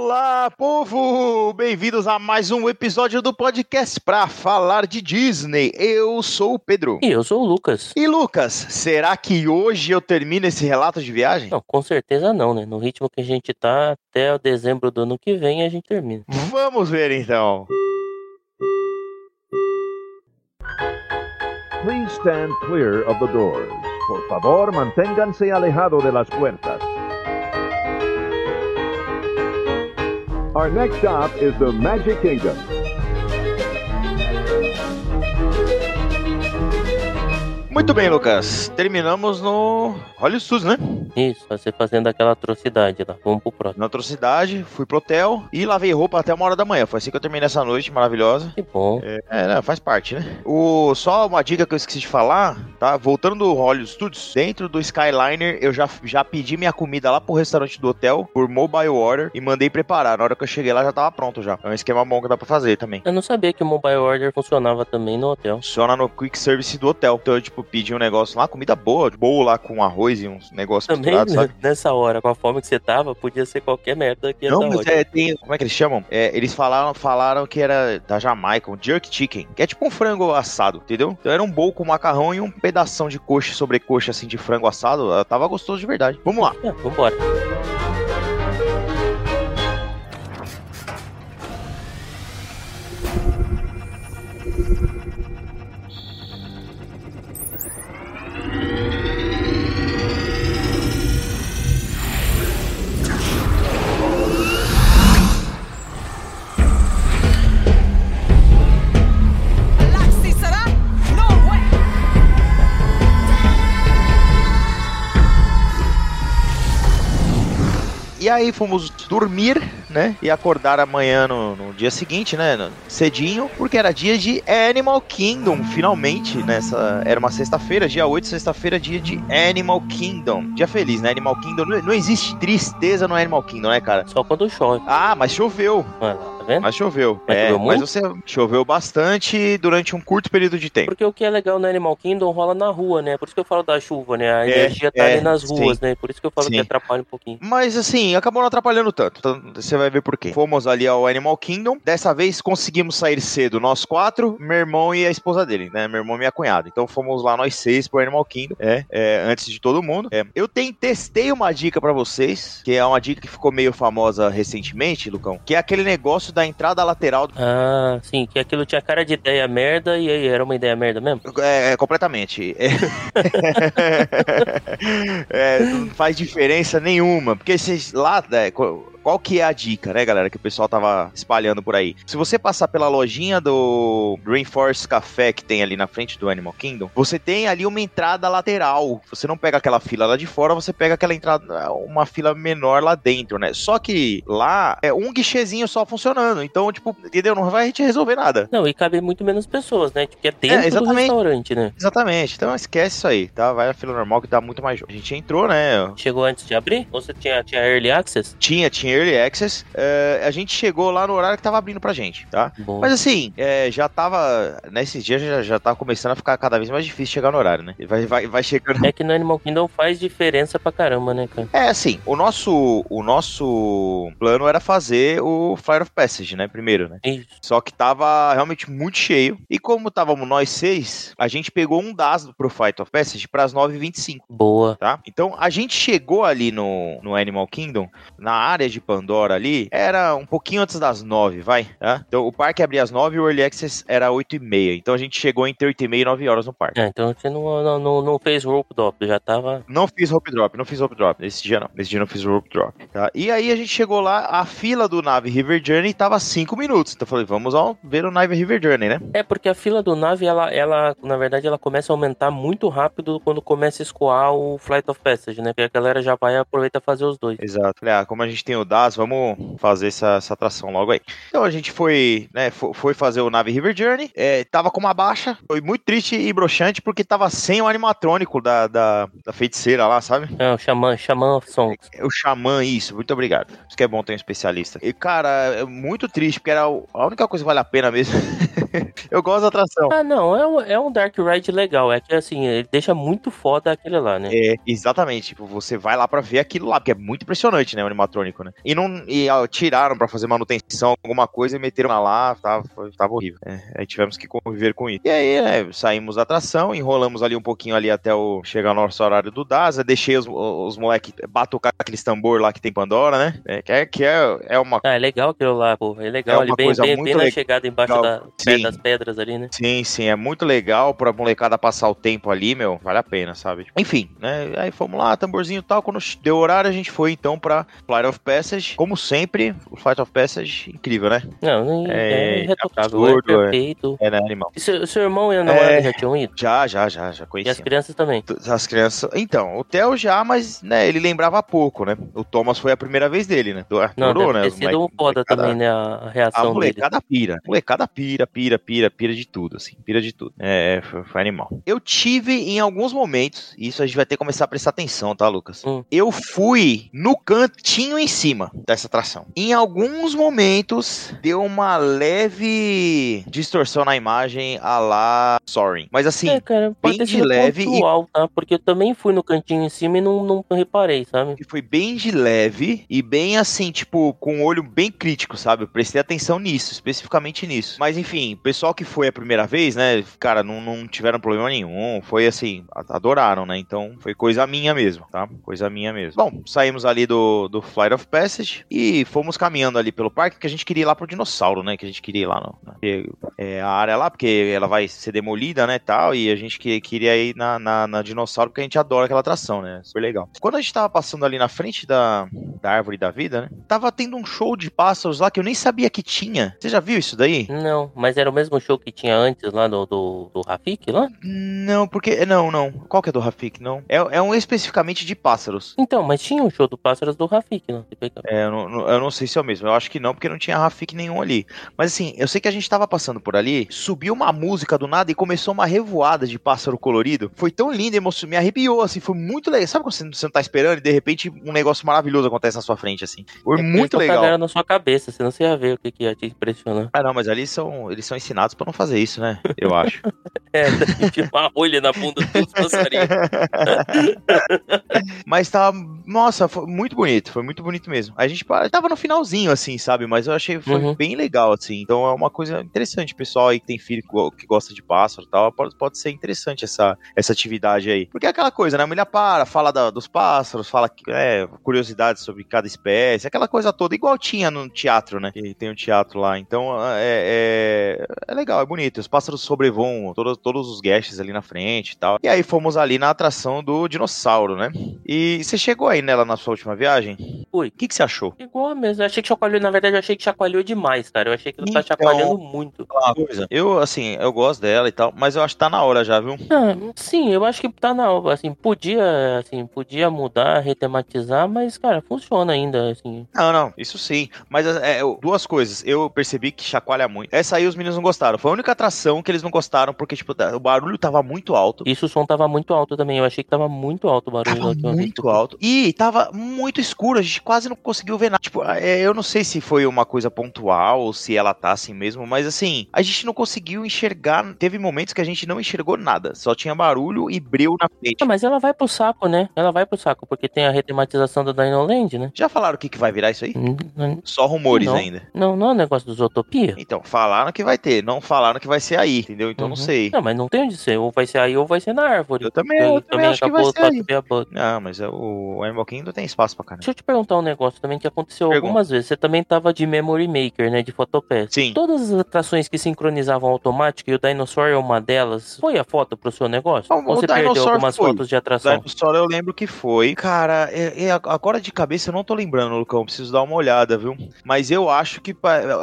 Olá, povo! Bem-vindos a mais um episódio do podcast pra falar de Disney. Eu sou o Pedro. E eu sou o Lucas. E Lucas, será que hoje eu termino esse relato de viagem? Não, com certeza não, né? No ritmo que a gente tá, até o dezembro do ano que vem a gente termina. Vamos ver então. Please stand clear of the doors. Por favor, manténganse alejado de las puertas. Our next stop is the Magic Kingdom. Muito bem, Lucas. Terminamos no Hollywood Studios, né? Isso, você fazendo aquela atrocidade lá. Vamos pro próximo. Na atrocidade, fui pro hotel e lavei roupa até uma hora da manhã. Foi assim que eu terminei essa noite maravilhosa. Que bom. É, é, não, faz parte, né? O, só uma dica que eu esqueci de falar, tá? Voltando do Hollywood Studios, dentro do Skyliner, eu já, já pedi minha comida lá pro restaurante do hotel, por mobile order, e mandei preparar. Na hora que eu cheguei lá, já tava pronto já. É um esquema bom que dá pra fazer também. Eu não sabia que o mobile order funcionava também no hotel. Funciona no quick service do hotel. Então eu, tipo, pedi um negócio lá, comida boa, boa lá com arroz e uns negócios Também misturados, sabe? né, nessa hora, com a fome que você tava, podia ser qualquer merda que ia Não, mas é, tem. Como é que eles chamam? É, eles falaram, falaram que era da Jamaica, um jerk chicken, que é tipo um frango assado, entendeu? Então era um bowl com macarrão e um pedação de coxa sobre coxa assim de frango assado. Tava gostoso de verdade. Vamos lá. É, vambora. E aí fomos dormir, né? E acordar amanhã no, no dia seguinte, né? Cedinho, porque era dia de Animal Kingdom, finalmente. Nessa. Era uma sexta-feira, dia 8, sexta-feira, dia de Animal Kingdom. Dia feliz, né? Animal Kingdom. Não, não existe tristeza no Animal Kingdom, né, cara? Só quando chove. Ah, mas choveu. Tá vendo? Mas choveu. Mas é, choveu mas você choveu bastante durante um curto período de tempo. Porque o que é legal no Animal Kingdom rola na rua, né? Por isso que eu falo da chuva, né? A É, energia tá é, ali nas sim. ruas, né? Por isso que eu falo Sim. que atrapalha um pouquinho. Mas assim, acabou não atrapalhando tanto. Então, você vai ver por quê. Fomos ali ao Animal Kingdom. Dessa vez conseguimos sair cedo, nós quatro, meu irmão e a esposa dele, né? Meu irmão e minha cunhada. Então fomos lá nós seis pro Animal Kingdom, é, é, antes de todo mundo. É. Eu tenho, testei uma dica pra vocês, que é uma dica que ficou meio famosa recentemente, Lucão, que é aquele negócio da entrada lateral do Ah, sim, que aquilo tinha cara de ideia merda e aí era uma ideia merda mesmo? É, é, completamente. É. É, não faz diferença nenhuma. Porque vocês lá, né, qual, que é a dica, né, galera, que o pessoal tava espalhando por aí? Se você passar pela lojinha do Rainforest Café que tem ali na frente do Animal Kingdom, você tem ali uma entrada lateral. Você não pega aquela fila lá de fora, você pega aquela entrada, uma fila menor lá dentro, né? Só que lá é um guichezinho só funcionando. Então, tipo, entendeu? Não vai te resolver nada. Não, e cabe muito menos pessoas, né? Porque é dentro do exatamente. restaurante, né? Exatamente. Então esquece isso aí, tá? Vai na fila normal que dá muito mais jogo. A gente entrou, né? Chegou antes de abrir? Ou você tinha, tinha Early Access? Tinha, tinha Early Access. é, a gente chegou lá no horário que tava abrindo pra gente, tá? Bom. Mas assim, é, já tava. Nesses dias já, já tava começando a ficar cada vez mais difícil chegar no horário, né? Vai, vai, vai chegando. É que no Animal Kingdom faz diferença pra caramba, né, cara? É, assim, o nosso, o nosso plano era fazer o Flight of Passage, né? Primeiro, né? Isso. Só que tava realmente muito cheio. E como estávamos nós seis, a gente pegou um DAS pro Flight of Passage pras 9h25. Boa. tá? Então a gente chegou ali no, no Animal Kingdom, na área de Pandora ali, era um pouquinho antes das nove, vai, tá? Então o parque abria às nove e o Early Access era oito e meia. Então a gente chegou entre oito e meia e nove horas no parque. É, então você não, não, não, não fez rope drop, já tava. Não fiz rope drop, não fiz rope drop. Nesse dia não. Nesse dia não fiz rope drop. Tá? E aí a gente chegou lá, a fila do Nave River Journey tava cinco minutos. Então eu falei, vamos ao, ver o Nave River Journey, né? É, porque a fila do nave, ela, ela, na verdade, ela começa a aumentar muito rápido quando começa a escoar o Flight of Passage, né? Porque a galera já vai e aproveita fazer os dois. Exato. Ah, como a gente tem o DAS, vamos fazer essa, essa atração logo aí. Então a gente foi, né, fo- foi fazer o Nave River Journey, é, tava com uma baixa, foi muito triste e broxante porque tava sem o animatrônico da, da, da feiticeira lá, sabe? É, o Xamã, Xamã Songs. É O Xamã, isso, muito obrigado. Isso que é bom ter um especialista. E, cara, é muito triste, porque era a única coisa que vale a pena mesmo Eu gosto da atração. Ah, não, é um, é um Dark Ride legal. É que assim, ele deixa muito foda aquele lá, né? É, exatamente. Tipo, você vai lá pra ver aquilo lá, porque é muito impressionante, né, o animatrônico, né? E não e, ó, tiraram pra fazer manutenção, alguma coisa, e meteram lá, tava, tava horrível. É, aí tivemos que conviver com isso. E aí, né, saímos da atração, enrolamos ali um pouquinho ali até o chegar o nosso horário do DASA, deixei os, os moleques batucar aqueles tambor lá que tem Pandora, né? É, que é, que é, é uma Ah, é legal aquilo lá, pô. É legal É ali, uma bem, bem, bem na chegada embaixo da, das pedras ali, né? Sim, sim, é muito legal pra molecada passar o tempo ali, meu, vale a pena, sabe? Enfim, né, aí fomos lá, tamborzinho e tal, quando deu horário a gente foi então pra Flight of Passage, como sempre, o Flight of Passage, incrível, né? Não, é, É, irretocável, absurdo, é é. perfeito. É, né, animal. E seu, seu irmão e a namorada É. já tinham ido? Já, já, já, já E conheci. as crianças também. As crianças. Então, o Theo já, mas, né, ele lembrava pouco, né? O Thomas foi a primeira vez dele, né? Do- Não, Adorou, deve né? ter sido um moleque- foda também, né? A A reação dele. molecada pira. Molecada pira, pira, pira, pira de tudo, assim. Pira de tudo. É, foi, foi animal. Eu tive em alguns momentos, e isso a gente vai ter que começar a prestar atenção, tá, Lucas? Hum. Eu fui no cantinho em cima dessa atração. Em alguns momentos, deu uma leve distorção na imagem a lá Soaring. Mas assim, É, cara, bem de leve e- pontual, tá? Porque eu também fui no cantinho em cima e não, não reparei, sabe? que foi bem de leve e bem assim, tipo, com o olho bem crítico, sabe? Eu prestei atenção nisso, especificamente nisso. Mas enfim, o pessoal que foi a primeira vez, né, cara, não, não tiveram problema nenhum. Foi assim, adoraram, né? Então foi coisa minha mesmo, tá? Coisa minha mesmo. Bom, saímos ali do, do Flight of Passage e fomos caminhando ali pelo parque, que a gente queria ir lá pro dinossauro, né? Que a gente queria ir lá no, é, a área lá, porque ela vai ser demolida, né, tal, e a gente que, queria ir na, na, na dinossauro, porque a gente adora aquela atração, né? Super legal. Quando a gente tava passando ali na frente da, da árvore da vida, né? Tava tendo um show de pássaros lá que eu nem sabia que tinha. Você já viu isso daí? Não, mas era o mesmo show que tinha antes lá do, do, do Rafik lá? Não, porque. Não, não. Qual que é do Rafik? Não. É, é um especificamente de pássaros. Então, mas tinha um show do Pássaros do Rafik. Você pega- É, eu não, não- eu não sei se é o mesmo. Eu acho que não, porque não tinha Rafik nenhum ali. Mas assim, eu sei que a gente tava passando por ali, subiu uma música do nada e começou uma revoada de pássaro colorido. Foi tão lindo, me arrepiou, assim, foi muito legal. Sabe quando você não tá esperando e de repente um negócio maravilhoso acontece na sua frente, assim? Foi É muito legal. cagaram na sua cabeça, você ia ver o que, que ia te impressionar. Ah, não, mas ali são, eles são ensinados pra não fazer isso, né? Eu acho. É, tinha uma rolha na bunda dos passarinhos. Mas tava. Nossa, foi muito bonito. Foi muito bonito mesmo. A gente tava no finalzinho, assim, sabe? Mas eu achei foi Uhum. bem legal, assim. Então é uma coisa interessante. Pessoal aí que tem filho que go- que gosta de pássaro e tal, pode, pode ser interessante essa, essa atividade aí. Porque é aquela coisa, né? A mulher para, fala da- dos pássaros, fala é, curiosidades sobre cada espécie, aquela coisa toda, igual tinha no teatro, né? Que tem um teatro lá. Então é, é, é legal, é bonito. Os pássaros sobrevoam todos, todos os guests ali na frente e tal. E aí fomos ali na atração do dinossauro, né? E você chegou aí nela na sua última viagem? Fui. O que, que você achou? Igual mesmo. Eu achei que chacoalhou, na verdade, eu achei que chacoalhou demais, cara. Eu achei que ele tá Então- chacoalhando muito. Uma coisa. Eu, assim, eu gosto dela e tal, mas eu acho que tá na hora já, viu? Ah, sim, eu acho que tá na hora, assim, podia, assim, podia mudar, retematizar, mas, cara, funciona ainda, assim. Não, não, isso sim. Mas é, eu- duas coisas. Eu percebi que chacoalha muito. Essa aí os meninos não gostaram. Foi a única atração que eles não gostaram, porque, tipo, o barulho tava muito alto. Isso o som tava muito alto também, eu achei que tava muito alto o barulho Tava muito alto. E tava muito escuro, a gente quase não conseguiu ver nada. Tipo, é, eu não sei se foi uma coisa pontual ou se ela tá assim mesmo, mas assim, a gente não conseguiu enxergar. Teve momentos que a gente não enxergou nada. Só tinha barulho e breu na frente. Ah, mas ela vai pro saco, né? Ela vai pro saco, porque tem a retematização do Dino Land, né? Já falaram o que, que vai virar isso aí? Hum, hum, Só rumores Não. ainda. Não, não é um negócio dos Utopia? Então, falaram que vai ter, não falaram que vai ser aí, entendeu? Então não Uhum. sei. Não, mas não tem onde ser. Ou vai ser aí ou vai ser na árvore. Eu também, eu também acho que vai ser aí. Não, mas é o Animal Kingdom tem espaço pra caramba. Deixa eu te perguntar um negócio também que aconteceu Pergunta. algumas vezes. Você também tava de Memory Maker, né? De Photopass. Sim. Todas as atrações que sincronizavam automático e o Dinosaur é uma delas, foi a foto pro seu negócio? O- Ou o você perdeu algumas foi. fotos de atração? Dinosaur eu lembro que foi. Cara, é, é, agora de cabeça eu não tô lembrando, Lucão. Preciso dar uma olhada, viu? Mas eu acho que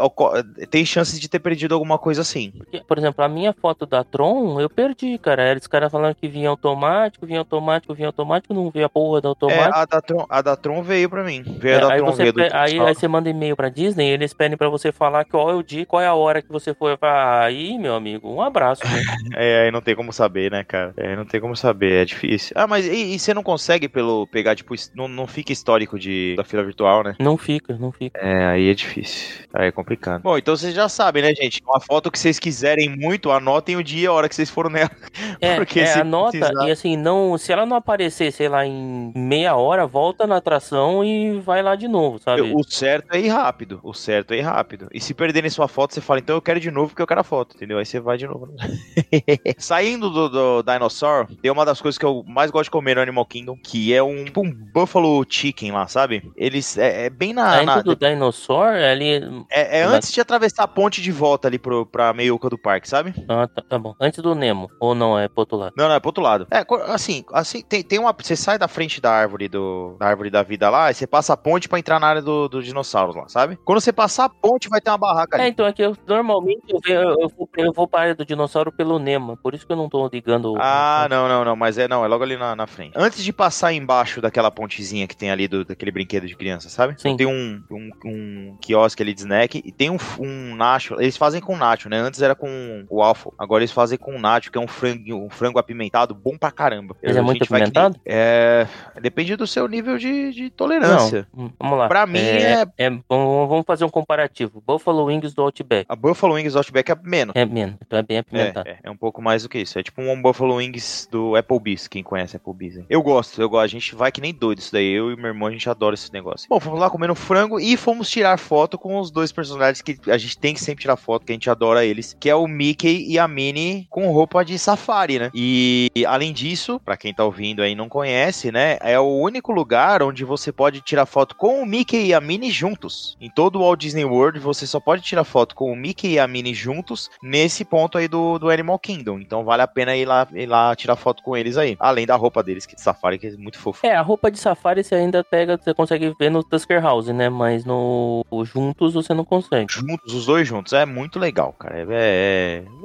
oco- tem chances de ter perdido alguma coisa assim. Porque, por exemplo, a minha foto da Tron, eu perdi, cara. Era os caras falando que vinha automático, vinha automático, vinha automático, não veio a porra da É, automático. a da, Tron, a da Tron veio pra mim. Veio É, aí, você, aí, aí você manda e-mail pra Disney, eles pedem pra você falar qual é o dia, qual é a hora que você vai aí, meu amigo, um abraço. Né? É, aí não tem como saber, né, cara? É, não tem como saber, é difícil. Ah, mas e, e você não consegue pelo pegar, tipo, não, não fica histórico de, da fila virtual, né? Não fica, não fica. É, aí é difícil. Aí é complicado. Bom, então vocês já sabem, né, gente? Uma foto que vocês quiserem muito, anotem o dia e a hora que vocês foram nela. É, Porque é anota precisar- e assim, não, se ela não aparecer, sei lá, em meia hora, volta na atração e vai lá de novo, sabe? O certo é ir rápido. O certo é ir rápido. E se perderem sua foto, você fala, então eu quero de novo porque eu quero a foto, entendeu? Aí você vai de novo. Saindo do, do Dinosaur, tem uma das coisas que eu mais gosto de comer no Animal Kingdom, que é um, tipo um Buffalo Chicken lá, sabe? Eles. É, é bem na. Ainda na- do Dinosaur, ali. é, é na- antes de atravessar a ponte de volta ali pro, pra meiuca do parque, sabe? Ah, tá, tá bom. Antes do Nemo. Ou não, é pro outro lado. Não, não, é pro outro lado. É, assim, assim tem, tem uma. Você sai da frente da árvore do. Da árvore da vida lá, e você passa a ponte pra entrar na área do, do dinossauro lá, sabe? Quando você passar a ponte, vai ter uma barraca É, ali. então é que eu, normalmente eu, eu, eu vou, eu vou pra área do dinossauro pelo Nemo. Por isso que eu não tô ligando. o- Ah, não, não, não, mas é não, é logo ali na, na frente. Antes de passar embaixo daquela pontezinha que tem ali do, daquele brinquedo de criança, sabe? Sim. Tem um, um, um quiosque ali de snack e tem um, um nacho. Eles fazem com nacho, né? Antes era com o waffle, agora eles fazem com nacho, que é um frango, um frango apimentado bom pra caramba. Mas é muito que nem- apimentado? É, depende do seu nível de, de tolerância. Não, vamos lá. Pra mim é- é bom, Vamos fazer um comparativo. Buffalo Wings do Outback. A Buffalo Wings Outback é menos. É menos, então é bem apimentado. É, é, é um pouco mais do que isso. É tipo um Buffalo Wings do Applebee's, quem conhece Applebee's. hein? Eu gosto, eu gosto. A gente vai que nem doido isso daí. Eu e meu irmão, a gente adora esse negócio. Bom, fomos lá comendo frango e fomos tirar foto com os dois personagens que a gente tem que sempre tirar foto, que a gente adora eles, que é o Mickey e a Minnie com roupa de safari, né? E além disso, pra quem tá ouvindo aí e não conhece, né, é o único lugar onde você pode tirar foto com o Mickey e a Minnie juntos. Em todo o Walt Disney World, você só pode tirar foto com o Mickey e a Minnie juntos nesse ponto aí do, do Animal Kingdom. Então vale a pena ir lá, ir lá tirar foto com eles aí. Além da roupa deles, que de safari, que é muito fofo. É, a roupa de safari você ainda pega, você consegue ver no Tusker House, né? Mas no juntos você não consegue. Juntos, os dois juntos. É muito legal, cara. É,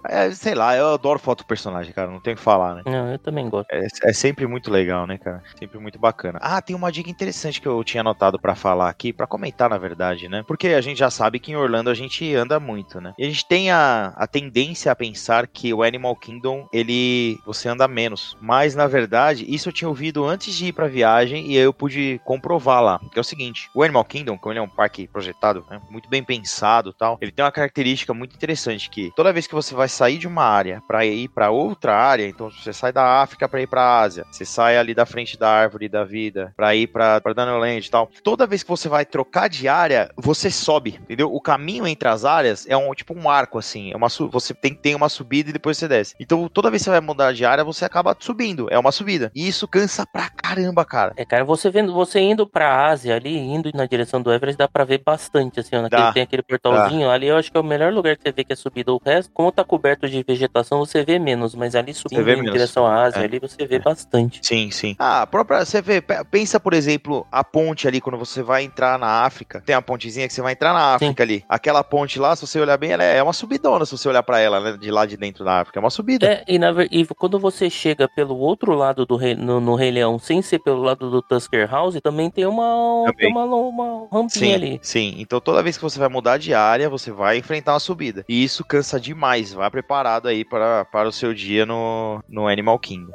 é- é- sei lá, eu adoro foto do personagem, cara. Não tem o que falar, né? Não, eu também gosto. É, é sempre muito legal, né, cara? Sempre muito bacana. Ah, tem uma dica interessante que eu tinha anotado pra falar aqui, pra comentar, na verdade, né? Porque a gente já sabe que em Orlando a gente anda muito, né? E a gente tem a, a tendência a pensar que o Animal Kingdom, ele você anda menos. Mas na verdade, isso eu tinha ouvido antes de ir pra viagem e eu pude comprovar lá. Que é o seguinte: o Animal Kingdom, como ele é um parque projetado, né, muito bem pensado, tal, ele tem uma característica muito interessante que toda vez que você vai sair de uma área pra ir pra outra área, então você sai da África pra ir pra Ásia, você sai ali da frente da árvore da vida pra ir para Danoland e tal. Toda vez que você vai trocar de área, você sobe, entendeu? O caminho entre as áreas é um tipo um arco assim, é uma você tem tem uma subida e depois você desce. Então toda vez que você vai mudar de área, você acaba subindo, é uma subida. E isso cansa pra caramba, cara. É, cara, você vendo, você indo pra Ásia ali, indo na direção do Everest, dá pra ver bastante, assim, ó, naquele, Dá. tem aquele portalzinho ali, eu acho que é o melhor lugar que você vê que é subido. O resto, como tá coberto de vegetação, você vê menos, mas ali subindo em menos. direção à Ásia, É. ali você vê bastante. Sim, sim. Ah, a própria. Você vê, pe- pensa, por exemplo, a ponte ali, quando você vai entrar na África. Tem a pontezinha que você vai entrar na África ali. Aquela ponte lá, se você olhar bem, ela é é uma subidona, se você olhar pra ela, né? De lá de dentro da África. É uma subida. É, e, na, e quando você chega pelo outro lado do rei, no, no Rei Leão, sem ser pelo lado do Tusker House, também tem uma, Também. tem uma, uma rampinha Sim, ali. sim. Então toda vez que você vai mudar de área, você vai enfrentar uma subida. E isso cansa demais. Vá preparado aí para, para o seu dia no, no Animal Kingdom.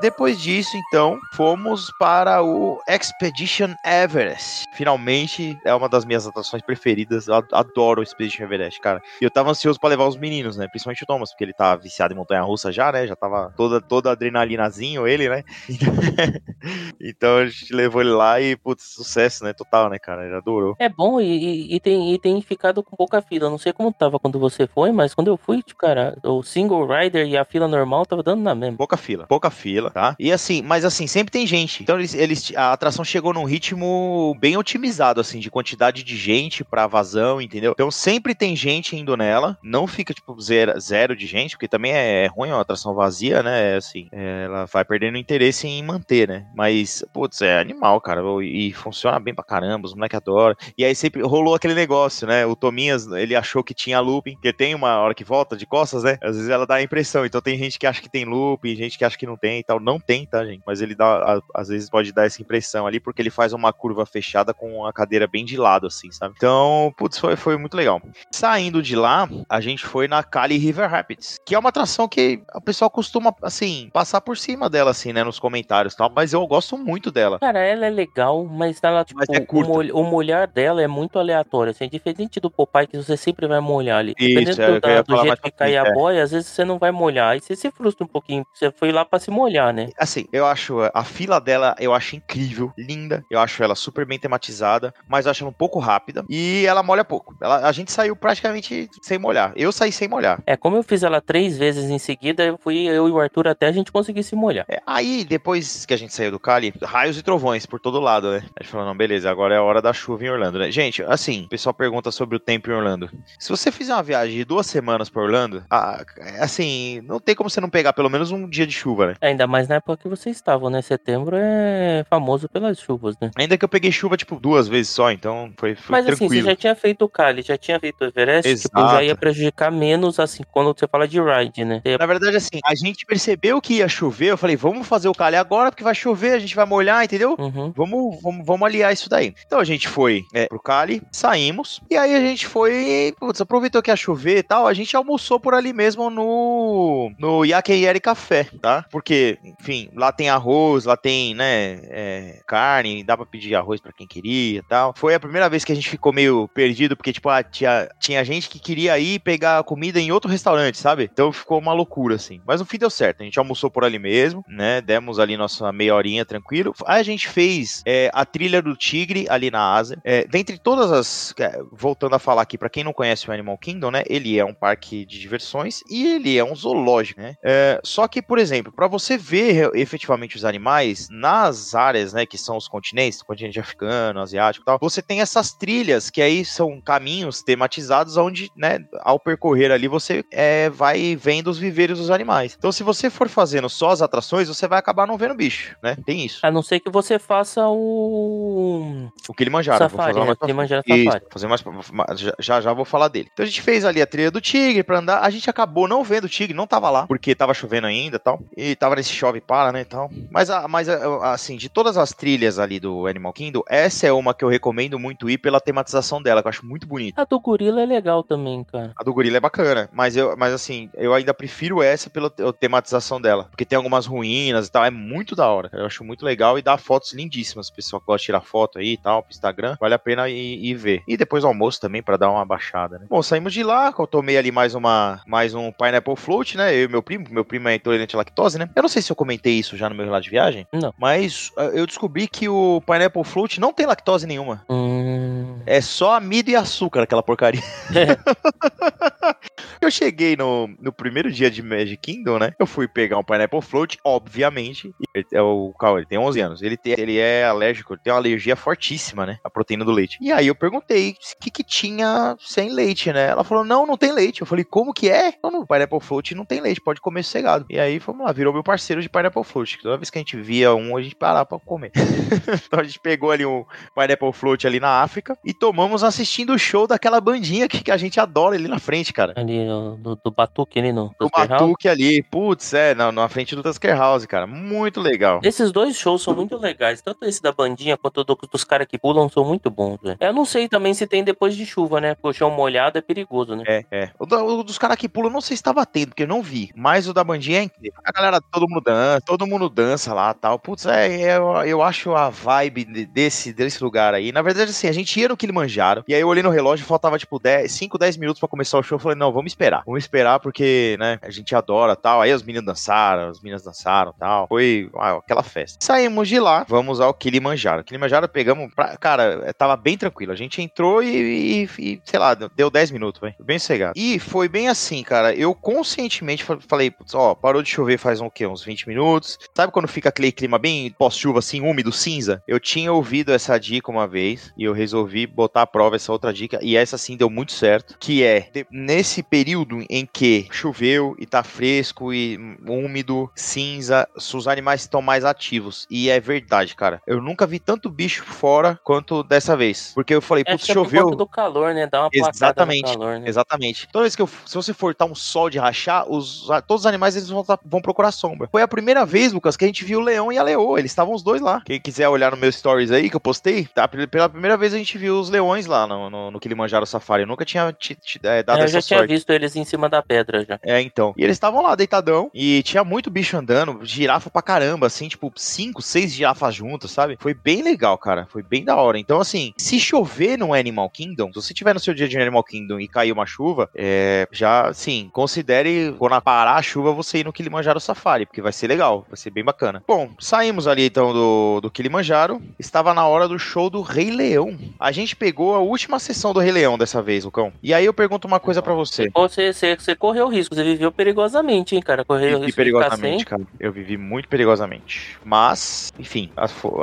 Depois disso, então, fomos para o Expedition Everest. Finalmente, é uma das minhas atrações preferidas. Eu ad- adoro o Expedition Everest, cara. E eu tava ansioso pra levar os meninos, né? Principalmente o Thomas, porque ele tá viciado em montanha-russa já, né? Já tava toda, toda adrenalinazinho ele, né? então a gente levou ele lá e, putz, sucesso, né? Total, né, cara? Ele adorou. É bom e, e- tem, e tem ficado com pouca fila. Não sei como tava quando você foi, mas quando eu fui, tipo, cara, o single rider e a fila normal tava dando na mesma. Pouca fila, pouca fila, tá? E assim, mas assim, sempre tem gente. Então eles, eles a atração chegou num ritmo bem otimizado, assim, de quantidade de gente pra vazão, entendeu? Então sempre tem gente indo nela, não fica, tipo, zero, zero de gente, porque também é ruim uma atração vazia, né? É Assim, é, ela vai perdendo interesse em manter, né? Mas, putz, é animal, cara, e funciona bem pra caramba, os moleques adoram. E aí sempre rolou aquele negócio, né? O Tominhas, ele achou que tinha looping, porque tem uma hora que volta de costas, né? Às vezes ela dá a impressão. Então tem gente que acha que tem looping, gente que acha que não tem e tal. Não tem, tá, gente? Mas ele dá, a- às vezes pode dar essa impressão ali, porque ele faz uma curva fechada com a cadeira bem de lado, assim, sabe? Então, putz, foi, foi muito legal. Saindo de lá, a gente foi na Cali River Rapids, que é uma atração que o pessoal costuma, assim, passar por cima dela, assim, né, nos comentários e tal, mas eu gosto muito dela. Cara, ela é legal, mas ela, tipo, Mas é o, curta. o molhar dela é muito aleatório. Assim, diferente do Popeye, que você sempre vai molhar ali. Isso, Dependendo é, do, da- do jeito que cair a frente, é. boia, às vezes você não vai molhar. Aí você se frustra um pouquinho. Você foi lá pra se molhar, né? Assim, eu acho a fila dela, eu acho incrível, linda. Eu acho ela super bem tematizada, mas eu acho ela um pouco rápida e ela molha pouco. Ela- a gente saiu praticamente sem molhar. Eu saí sem molhar. É, como eu fiz ela três vezes em seguida, eu fui eu e o Arthur até a gente conseguir se molhar. É, aí, depois que a gente saiu do Cali, raios e trovões por todo lado, né? A gente falou, não, beleza, agora é a hora da chuva em Orlando, né? Gente, assim, o pessoal pergunta sobre o tempo em Orlando. Se você fizer uma viagem de duas semanas pra Orlando, ah, assim, não tem como você não pegar pelo menos um dia de chuva, né? Ainda mais na época que vocês estavam, né? Setembro é famoso pelas chuvas, né? Ainda que eu peguei chuva, tipo, duas vezes só, então foi, foi Mas assim, tranquilo. você já tinha feito o Cali, já tinha feito o Everest, tipo, já Exato. ia prejudicar menos, assim, quando você fala de ride, né? Na verdade, assim, a gente percebeu que ia chover. Eu falei, vamos fazer o Cali agora, porque vai chover, a gente vai molhar, entendeu? Uhum. Vamos, vamos, vamos aliar isso daí. Então a gente foi é, pro Cali, saímos, e aí a gente foi, putz, aproveitou que ia chover e tal, a gente almoçou por ali mesmo no, no Yakeyeri Café, tá? Porque, enfim, lá tem arroz, lá tem, né, é, carne, dá pra pedir arroz pra quem queria e tal. Foi a primeira vez que a gente ficou meio perdido, porque, tipo, ah, tinha, tinha gente que queria ir pegar comida em outro restaurante, sabe? Então ficou uma loucura, assim. Mas no fim deu certo, a gente almoçou por ali mesmo, né? Demos ali nossa meia horinha tranquilo. Aí a gente fez é, a trilha do tigre ali na Ásia. É, dentre todas as. é, Voltando a falar aqui, pra quem não conhece o Animal Kingdom, né? Ele é um parque de diversões e ele é um zoológico, né? É, só que, por exemplo, pra você ver efetivamente os animais nas áreas, né? Que são os continentes, continente africano, asiático e tal, você tem essas trilhas que aí são caminhos tematizados onde, né? Ao percorrer ali, você é, vai vendo os viveiros dos animais. Então, se você for fazendo só as atrações, você vai acabar não vendo bicho, né? Tem isso. A não ser que você faça o O que ele manjaram. Safari, né? Kilimanjaro Isso, Safari. fazer mais, ma- já- já vou falar dele. Então a gente fez ali a trilha do tigre pra andar. A gente acabou não vendo o tigre, não tava lá, porque tava chovendo ainda e tal. E tava nesse chove para, né, e tal. Mas, a- mas a- assim, de todas as trilhas ali do Animal Kingdom, essa é uma que eu recomendo muito ir pela tematização dela, que eu acho muito bonita. A do gorila é legal também, cara. A do gorila é bacana, mas eu, mas assim, eu ainda prefiro essa pela te- tematização dela, porque tem algumas ruínas e tal, é muito da hora. Eu acho muito legal e dá fotos lindíssimas. O pessoal que gosta de tirar foto aí e tal, pro Instagram, vale a pena ir, ir ver. E depois o almoço também pra dar uma baixada, né? Bom, saímos de lá, eu tomei ali mais uma mais um pineapple float, né? Eu e meu primo, meu primo é intolerante à lactose, né? Eu não sei se eu comentei isso já no meu relato de viagem, Não. mas ah, eu descobri que o pineapple float não tem lactose nenhuma. Hum. É só amido e açúcar, aquela porcaria. Eu cheguei no, no primeiro dia de Magic Kingdom, né? Eu fui pegar um Pineapple Float, obviamente. Ele- é o Cal, ele tem 11 anos. Ele, tem, ele é alérgico, ele tem uma alergia fortíssima, né? A proteína do leite. E aí eu perguntei o que, que tinha sem leite, né? Ela falou: não, não tem leite. Eu falei: como que é? Não, no Pineapple Float não tem leite, pode comer sossegado. E aí, vamos lá, virou meu parceiro de Pineapple Float. Toda vez que a gente via um, a gente parava pra comer. então a gente pegou ali um Pineapple Float ali na África e tomamos assistindo o show daquela bandinha que, que a gente adora ali na frente, cara. Ali ó, do, do Batuque ali no O Tusker House. Batuque ali, putz, é, na, na frente do Tusker House, cara. Muito legal. Esses dois shows são muito legais. Tanto esse da bandinha quanto do, dos caras que pulam são muito bons, velho. Eu não sei também se tem depois de chuva, né? Porque o chão molhado é perigoso, né? É, é. O, da- o dos caras que pulam, não sei se tava tendo, porque eu não vi. Mas o da bandinha é incrível. A galera, todo mundo dança, todo mundo dança lá tal. Putz, é, é, eu, eu acho a vibe de- desse, desse lugar aí. Na verdade, assim, a gente ia no Kilimanjaro. E aí eu olhei no relógio e faltava, tipo, 10, 5, 10 minutos pra começar o show. Eu falei, não, vamos esperar. Vamos esperar porque, né, a gente adora tal. Aí os meninos dançaram, as meninas dançaram tal. Foi ah, aquela festa. Saímos de lá, vamos ao Kilimanjaro. Kilimanjaro pegamos, pra, cara, eh, tava bem tranquilo. A gente entrou e, e- e, sei lá, deu 10 minutos, velho. Bem cegado. E foi bem assim, cara. Eu conscientemente fa- falei, ó, parou de chover faz um quê? Uns 20 minutos. Sabe quando fica aquele clima bem pós-chuva, assim, úmido, cinza? Eu tinha ouvido essa dica uma vez e eu resolvi botar à prova essa outra dica, e essa sim deu muito certo, que é nesse período em que choveu e tá fresco e úmido, cinza, os animais estão mais ativos. E é verdade, cara. Eu nunca vi tanto bicho fora quanto dessa vez. Porque eu falei, Acho putz, é choveu. do calor, né? Dá uma Exatamente, calor, né? Exatamente. Toda vez que eu, se você for tá um sol de rachar, os, todos os animais eles vão, tá- vão procurar sombra. Foi a primeira vez, Lucas, que a gente viu o leão e a leoa. Eles estavam os dois lá. Quem quiser olhar no meu stories aí que eu postei, tá? Pel- Pela primeira vez a gente viu os leões lá no, no, no Kilimanjaro Safari. Eu nunca tinha te, te- é, dado É, eu essa já tinha sorte. visto eles em cima da pedra já. É, então. E eles estavam lá deitadão e tinha muito bicho andando, girafa pra caramba, assim, tipo, cinco, seis girafas juntas, sabe? Foi bem legal, cara. Foi bem da hora. Então, assim, se chover no Animal Kingdom, se você tiver no seu dia de Animal Kingdom e cair uma chuva, é, já, sim, considere quando parar a chuva você ir no Kilimanjaro Safari, porque vai ser legal, vai ser bem bacana. Bom, saímos ali então do, do Kilimanjaro, estava na hora do show do Rei Leão. A gente pegou a última sessão do Rei Leão dessa vez, Lucão. E aí eu pergunto uma coisa pra você. Você, você, você correu risco, você viveu perigosamente, hein, cara? Correu Vivi risco perigosamente, cara. Eu vivi muito perigosamente. Mas, enfim,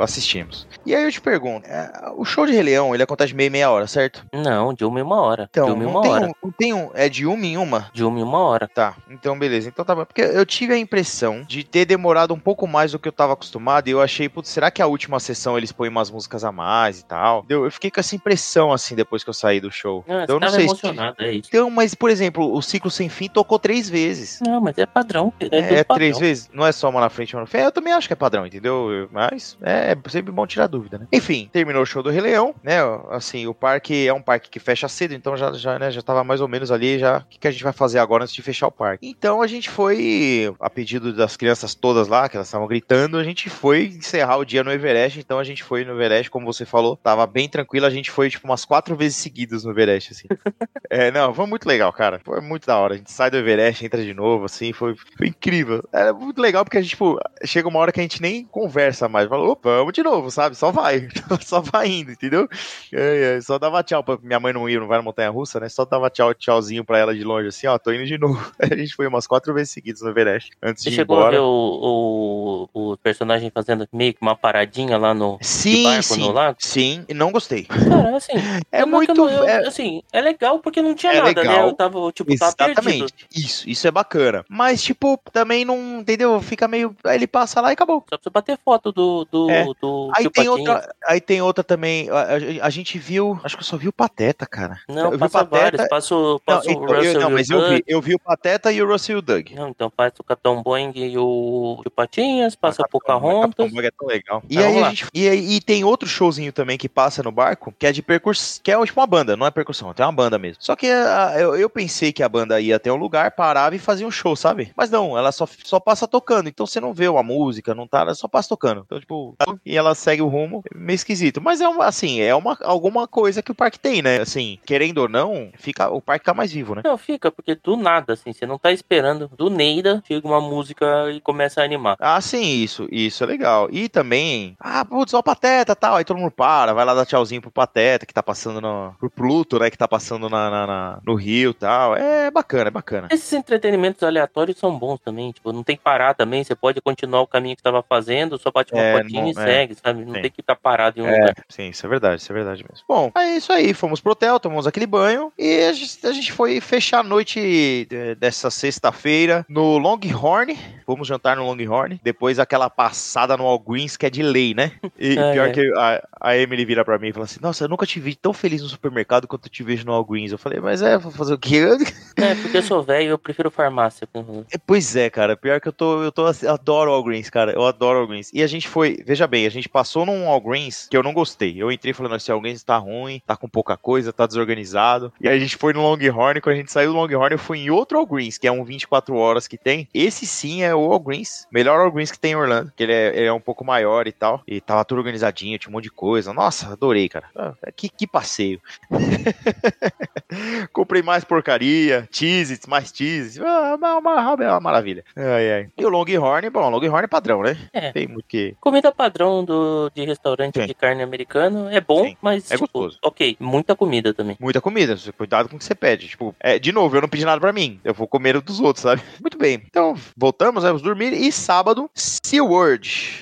assistimos. E aí eu te pergunto, é, o show de Rei Leão, ele acontece de meia e meia hora, certo? Não, de uma em uma hora. Então, de uma em uma hora. um, não tem um, é de uma em uma? De uma em uma hora. Tá, então beleza. Então tá bom. Porque eu tive a impressão de ter demorado um pouco mais do que eu tava acostumado. E eu achei, putz, será que a última sessão eles põem umas músicas a mais e tal? Eu, eu fiquei com essa impressão, assim, depois que eu saí do show. Ah, então eu não sei se. emocionado, é isso. Então, mas, por exemplo, o Ciclo Sem Fim tocou três vezes. Não, mas é padrão. É, É, tudo padrão. três vezes, não é só uma na frente e uma na frente. É, Eu também acho que é padrão, entendeu? Eu- Mas é sempre bom tirar dúvida, né? Enfim, terminou o show do Rei Leão, né? Assim, o parque é um parque que fecha cedo, então já, já, né, já tava mais ou menos ali, já. O que, que a gente vai fazer agora antes de fechar o parque? Então a gente foi, a pedido das crianças todas lá, que elas estavam gritando, a gente foi encerrar o dia no Everest, então a gente foi no Everest, como você falou, tava bem tranquilo, a gente foi, tipo, umas quatro vezes seguidas no Everest, assim. É, não, foi muito legal, cara. Foi muito da hora. A gente sai do Everest, entra de novo, assim, foi, foi incrível. Era muito legal porque a gente, tipo, chega uma hora que a gente nem conversa mais. Falou, opa, vamos de novo, sabe? Só vai. Só vai indo, entendeu? É, é, só dava tchau pra minha mãe não ir, não vai na montanha russa, né? Só dava tchau, tchauzinho pra ela de longe, assim, ó, tô indo de novo. A gente foi umas quatro vezes seguidas no Everest antes Você de ir chegou embora. a ver o, o, o personagem fazendo meio que uma paradinha lá no de Sim, barco sim. no lago? Sim, e não gostei. Cara, assim, É eu não- muito. eu não- eu- é- assim, é legal porque não tinha É nada, né? legal. Eu tava, tipo, tava perdido. Exatamente. Isso, isso é bacana. Mas, tipo, também não, entendeu? Fica meio. Aí ele passa lá e acabou. Só você bater foto do, do, É. do Aí tem, Patinho. outra, aí tem outra também. A, a- a gente viu. Acho que eu só vi o Pateta, cara. Não, eu vi o passa vários. Passa o, Não, passa o então, eu, Russell não, e o mas eu vi, eu vi o Pateta e o Russell e o Doug. Não, então passa o Capitão Boeing e o Patinhas, passa o Capitão Pocahontas. Bug é tão legal. E Mas aí a gente, e, aí- e tem outro showzinho também que passa no barco, que é de percussão, que é tipo uma banda, não é percussão, tem uma banda mesmo. Só que a- eu, eu pensei que a banda ia até um lugar, parava e fazia um show, sabe? Mas não, ela só, só passa tocando, então você não vê uma música, não tá, ela só passa tocando. Então, tipo, e ela segue o rumo, é meio esquisito. Mas é uma, assim, é uma, alguma coisa que o parque tem, né? Assim, querendo ou não, fica, o parque fica mais vivo, né? Não, fica, porque do nada, assim, você não tá esperando, do Neida, chega uma música e começa a animar. Ah, sim, isso, isso é legal. E também, ah, putz, ó o Pateta tal. Aí todo mundo para, vai lá dar tchauzinho pro Pateta, que tá passando no. pro Pluto, né? Que tá passando na, na- na- no Rio e tal. É bacana, é bacana. Esses entretenimentos aleatórios são bons também, tipo, não tem que parar também, você pode continuar o caminho que você tava fazendo, só bate uma É, fotinha não- e é. segue, sabe? Não Sim. tem que ficar parado em um É, lugar. sim, isso é verdade, isso é verdade mesmo. Bom, é isso aí. Fomos pro hotel, tomamos aquele banho e a gente, a gente foi fechar a noite eh, dessa sexta-feira no Longhorn. Fomos jantar no Longhorn. Depois aquela passada no Walgreens que é de lei, né? E É, pior é. que a, a Emily vira pra mim e fala assim: Nossa, eu nunca te vi tão feliz no supermercado quanto eu te vejo no Walgreens. Eu falei, mas é, vou fazer o quê? É, porque eu sou velho, eu prefiro farmácia. É, Pois é, cara. Pior que eu tô, eu tô assim, adoro Walgreens, cara. Eu adoro Walgreens. E a gente foi, veja bem, a gente passou num Walgreens que eu não gostei. Eu entrei falando assim, Walgreens tá ruim, tá com pouca coisa, tá desorganizado. E aí a gente foi no Longhorn, quando a gente saiu do Longhorn, eu fui em outro Walgreens, que é um 24 horas que tem. Esse sim é o Walgreens, melhor Walgreens que tem em Orlando, que ele é, ele é um pouco maior e tal. E tava tudo organizadinho, tinha um monte de coisa. Nossa, adorei, cara. Ah, que, que passeio. Comprei mais porcaria, cheese, mais cheese. Ah, uma, uma, uma maravilha. Ai, ai. E o Longhorn, bom, Longhorn é padrão, né? É. Tem muito que. Comida padrão do, de restaurante Sim. de carne americano é bom, Sim. mas, É tipo, gostoso. ok, muita comida também. Muita comida, cuidado com o que você pede. Tipo, é, de novo, eu não pedi nada pra mim. Eu vou comer o dos outros, sabe? Muito bem. Então, voltamos, vamos dormir. E sábado, SeaWorld.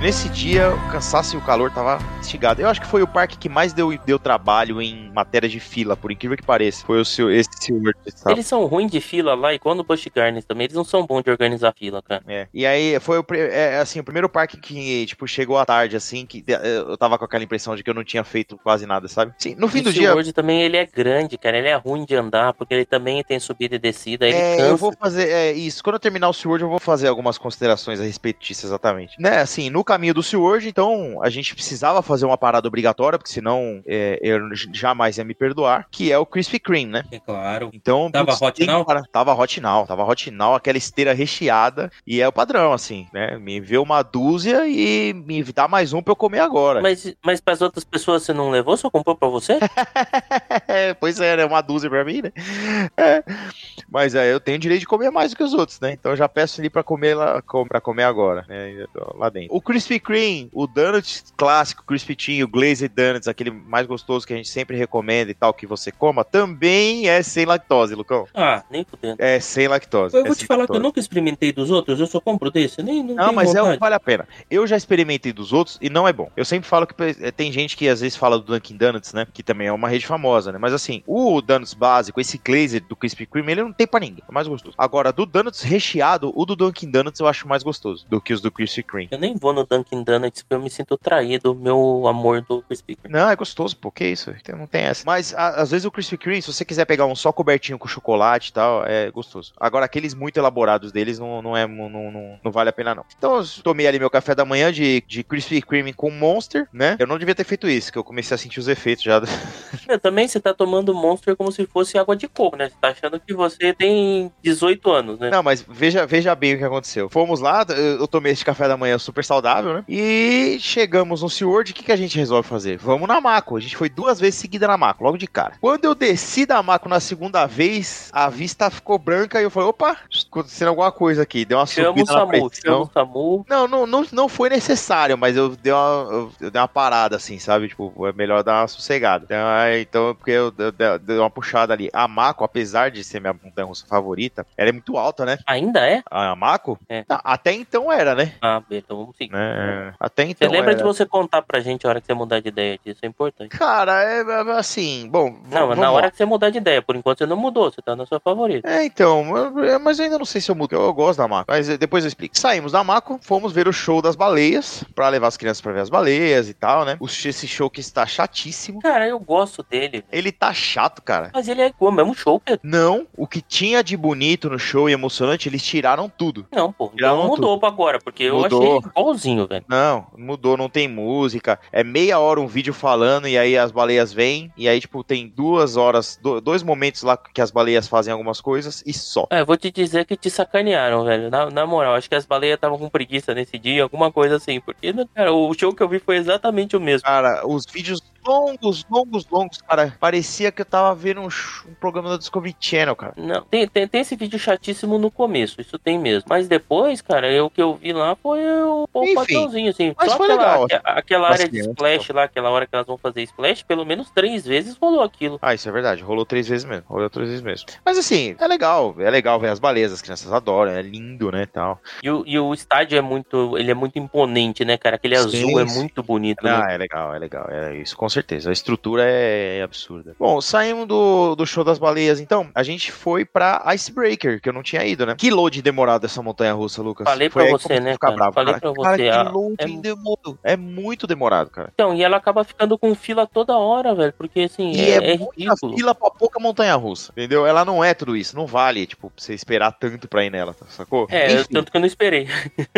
Nesse dia o cansaço e o calor tava instigado. Eu acho que foi o parque que mais deu, deu trabalho em matéria de fila, por incrível que pareça. Foi o seu, esse sabe? Eles são ruins de fila lá, igual no Busch Gardens também. Eles não são bons de organizar fila, cara. É. E aí foi o, é, assim, o primeiro parque que, tipo, chegou à tarde, assim, que é, eu tava com aquela impressão de que eu não tinha feito quase nada, sabe? Sim, no fim o do dia. SeaWorld também, ele é grande, cara. Ele é ruim de andar, porque ele também tem subida e descida. Ele É, cansa. eu vou fazer é, isso. Quando eu terminar o SeaWorld, eu vou fazer algumas considerações a respeito disso exatamente. Né, assim, no caminho do SeaWorld, então, a gente precisava fazer uma parada obrigatória, porque senão é, eu jamais ia me perdoar, que é o Krispy Kreme, né? É claro. Então, Tava hot tem que now? parar. Tava hot now, tava hot now, aquela esteira recheada, e é o padrão, assim, né? Me vê uma dúzia e me dá mais um pra eu comer agora. Mas, mas pras outras pessoas você não levou? Só comprou pra você? É, pois é, né? Uma dúzia pra mim, né? É. Mas é, eu tenho direito de comer mais do que os outros, né? Então eu já peço ali pra comer lá, pra comer agora, né? Lá dentro. O Krispy Kreme, o donut clássico, Crispy Teen, o Glazed Donuts, aquele mais gostoso que a gente sempre recomenda e tal, que você coma, também é sem lactose, Lucão. Ah, nem fudendo. É sem lactose. Eu é vou te falar que eu lactose. nunca experimentei dos outros, eu só compro desse. Nem, não Não, mas é vontade. vale a pena. Eu já experimentei dos outros e não é bom. Eu sempre falo que eh, tem gente que às vezes fala do Dunkin' Donuts, né? Que também é uma rede famosa, né? Mas assim, o Donuts básico, esse glazer do Krispy Kreme, ele não tem pra ninguém. É mais gostoso. Agora, do Donuts recheado, o do Dunkin' Donuts eu acho mais gostoso do que os do Krispy Kreme. Eu nem vou no Dunkin' Donuts eu me sinto traído, meu amor do Krispy Kreme. Não, é gostoso, pô, que isso? Não tem essa. Mas a- às vezes o Krispy Kreme, se você quiser pegar um só cobertinho com chocolate e tal, é gostoso. Agora, aqueles muito elaborados deles não, não é não, não, não vale a pena, não. Então eu tomei ali meu café da manhã de, de Krispy Kreme com Monster, né? Eu não devia ter feito isso, que eu comecei a sentir os efeitos já. Meu, também você tá tomando Monster como se fosse água de coco, né? Você tá achando que você tem 18 anos, né? Não, mas veja, veja bem o que aconteceu. Fomos lá, eu eu tomei esse café da manhã super saudável, né? E chegamos no SeaWorld, o que, que a gente resolve fazer? Vamos na Maco. A gente foi duas vezes seguida na Maco, logo de cara. Quando eu desci da Maco na segunda vez, a vista ficou branca e eu falei, opa, acontecendo alguma coisa aqui. Deu uma Chama subida SAMU, chama pressão. o SAMU. Não, não, não, não foi necessário, mas eu dei uma, eu, eu dei uma parada, assim, sabe? Tipo, é melhor dar uma sossegada. Então, então porque eu, eu, eu dei uma puxada ali. A Mako, apesar de ser minha montanha-russa favorita, ela é muito alta, né? Ainda é? A Mako? É. Não, até então era, né? Ah, então vamos seguir. né? Até Você então lembra era. de você contar pra gente a hora que você mudar de ideia disso, é importante. Cara, é é, assim, bom... Não, na lá. hora que você mudar de ideia, por enquanto você não mudou, você tá na sua favorita. É, então, eu- mas eu ainda não sei se eu mudo, eu gosto da Mako, mas depois eu explico. Saímos da Mako, fomos ver o show das baleias, pra levar as crianças pra ver as baleias e tal, né? O- Esse show que está chatíssimo. Cara, eu gosto dele, Ele tá chato, cara. mas ele é igual, mesmo show, Pedro. Não, o que tinha de bonito no show e emocionante, eles tiraram tudo. Não, pô, Já não mudou pra agora, porque eu Mudou. achei igualzinho, velho. Não, mudou, não tem música. É meia hora um vídeo falando e aí as baleias vêm. E aí, tipo, tem duas horas, do- dois momentos lá que as baleias fazem algumas coisas e só. É, vou te dizer que te sacanearam, velho. Na, na moral, acho que as baleias estavam com preguiça nesse dia, alguma coisa assim. Porque, né, cara, o show que eu vi foi exatamente o mesmo. Cara, os vídeos longos, longos, longos, cara. Parecia que eu tava vendo um, um programa da Discovery Channel, cara. Não, tem, tem, tem esse vídeo chatíssimo no começo, isso tem mesmo. Mas depois, cara, eu, o que eu vi lá foi o, o Enfim, padrãozinho, assim. mas Só foi aquela, legal. aque- aquela área de splash lá, aquela hora que elas vão fazer splash, pelo menos três vezes rolou aquilo. Ah, isso é verdade. Rolou três vezes mesmo. Rolou três vezes mesmo. Mas assim, é legal. É legal ver as baleias. As crianças adoram. É lindo, né, tal. E o, e o estádio é muito, ele é muito imponente, né, cara? Aquele Sim, azul é sim. muito bonito, né? Ah, é legal, é legal. É isso, com certeza. A estrutura é, é absurda. Bom, saímos do, do show das baleias, então. A gente foi pra Icebreaker, que eu não tinha ido, né? Que load demorado essa montanha russa, Lucas. Falei Foi pra você, né, cara? bravo, Falei cara. pra Cara, você, que loading é- demorado. É muito demorado, cara. Então, e ela acaba ficando com fila toda hora, velho, porque assim, E é, é, é muita ridículo. fila pra pouca montanha russa, entendeu? Ela não é tudo isso. Não vale, tipo, pra você esperar tanto pra ir nela, sacou? É, Enfim. tanto que eu não esperei.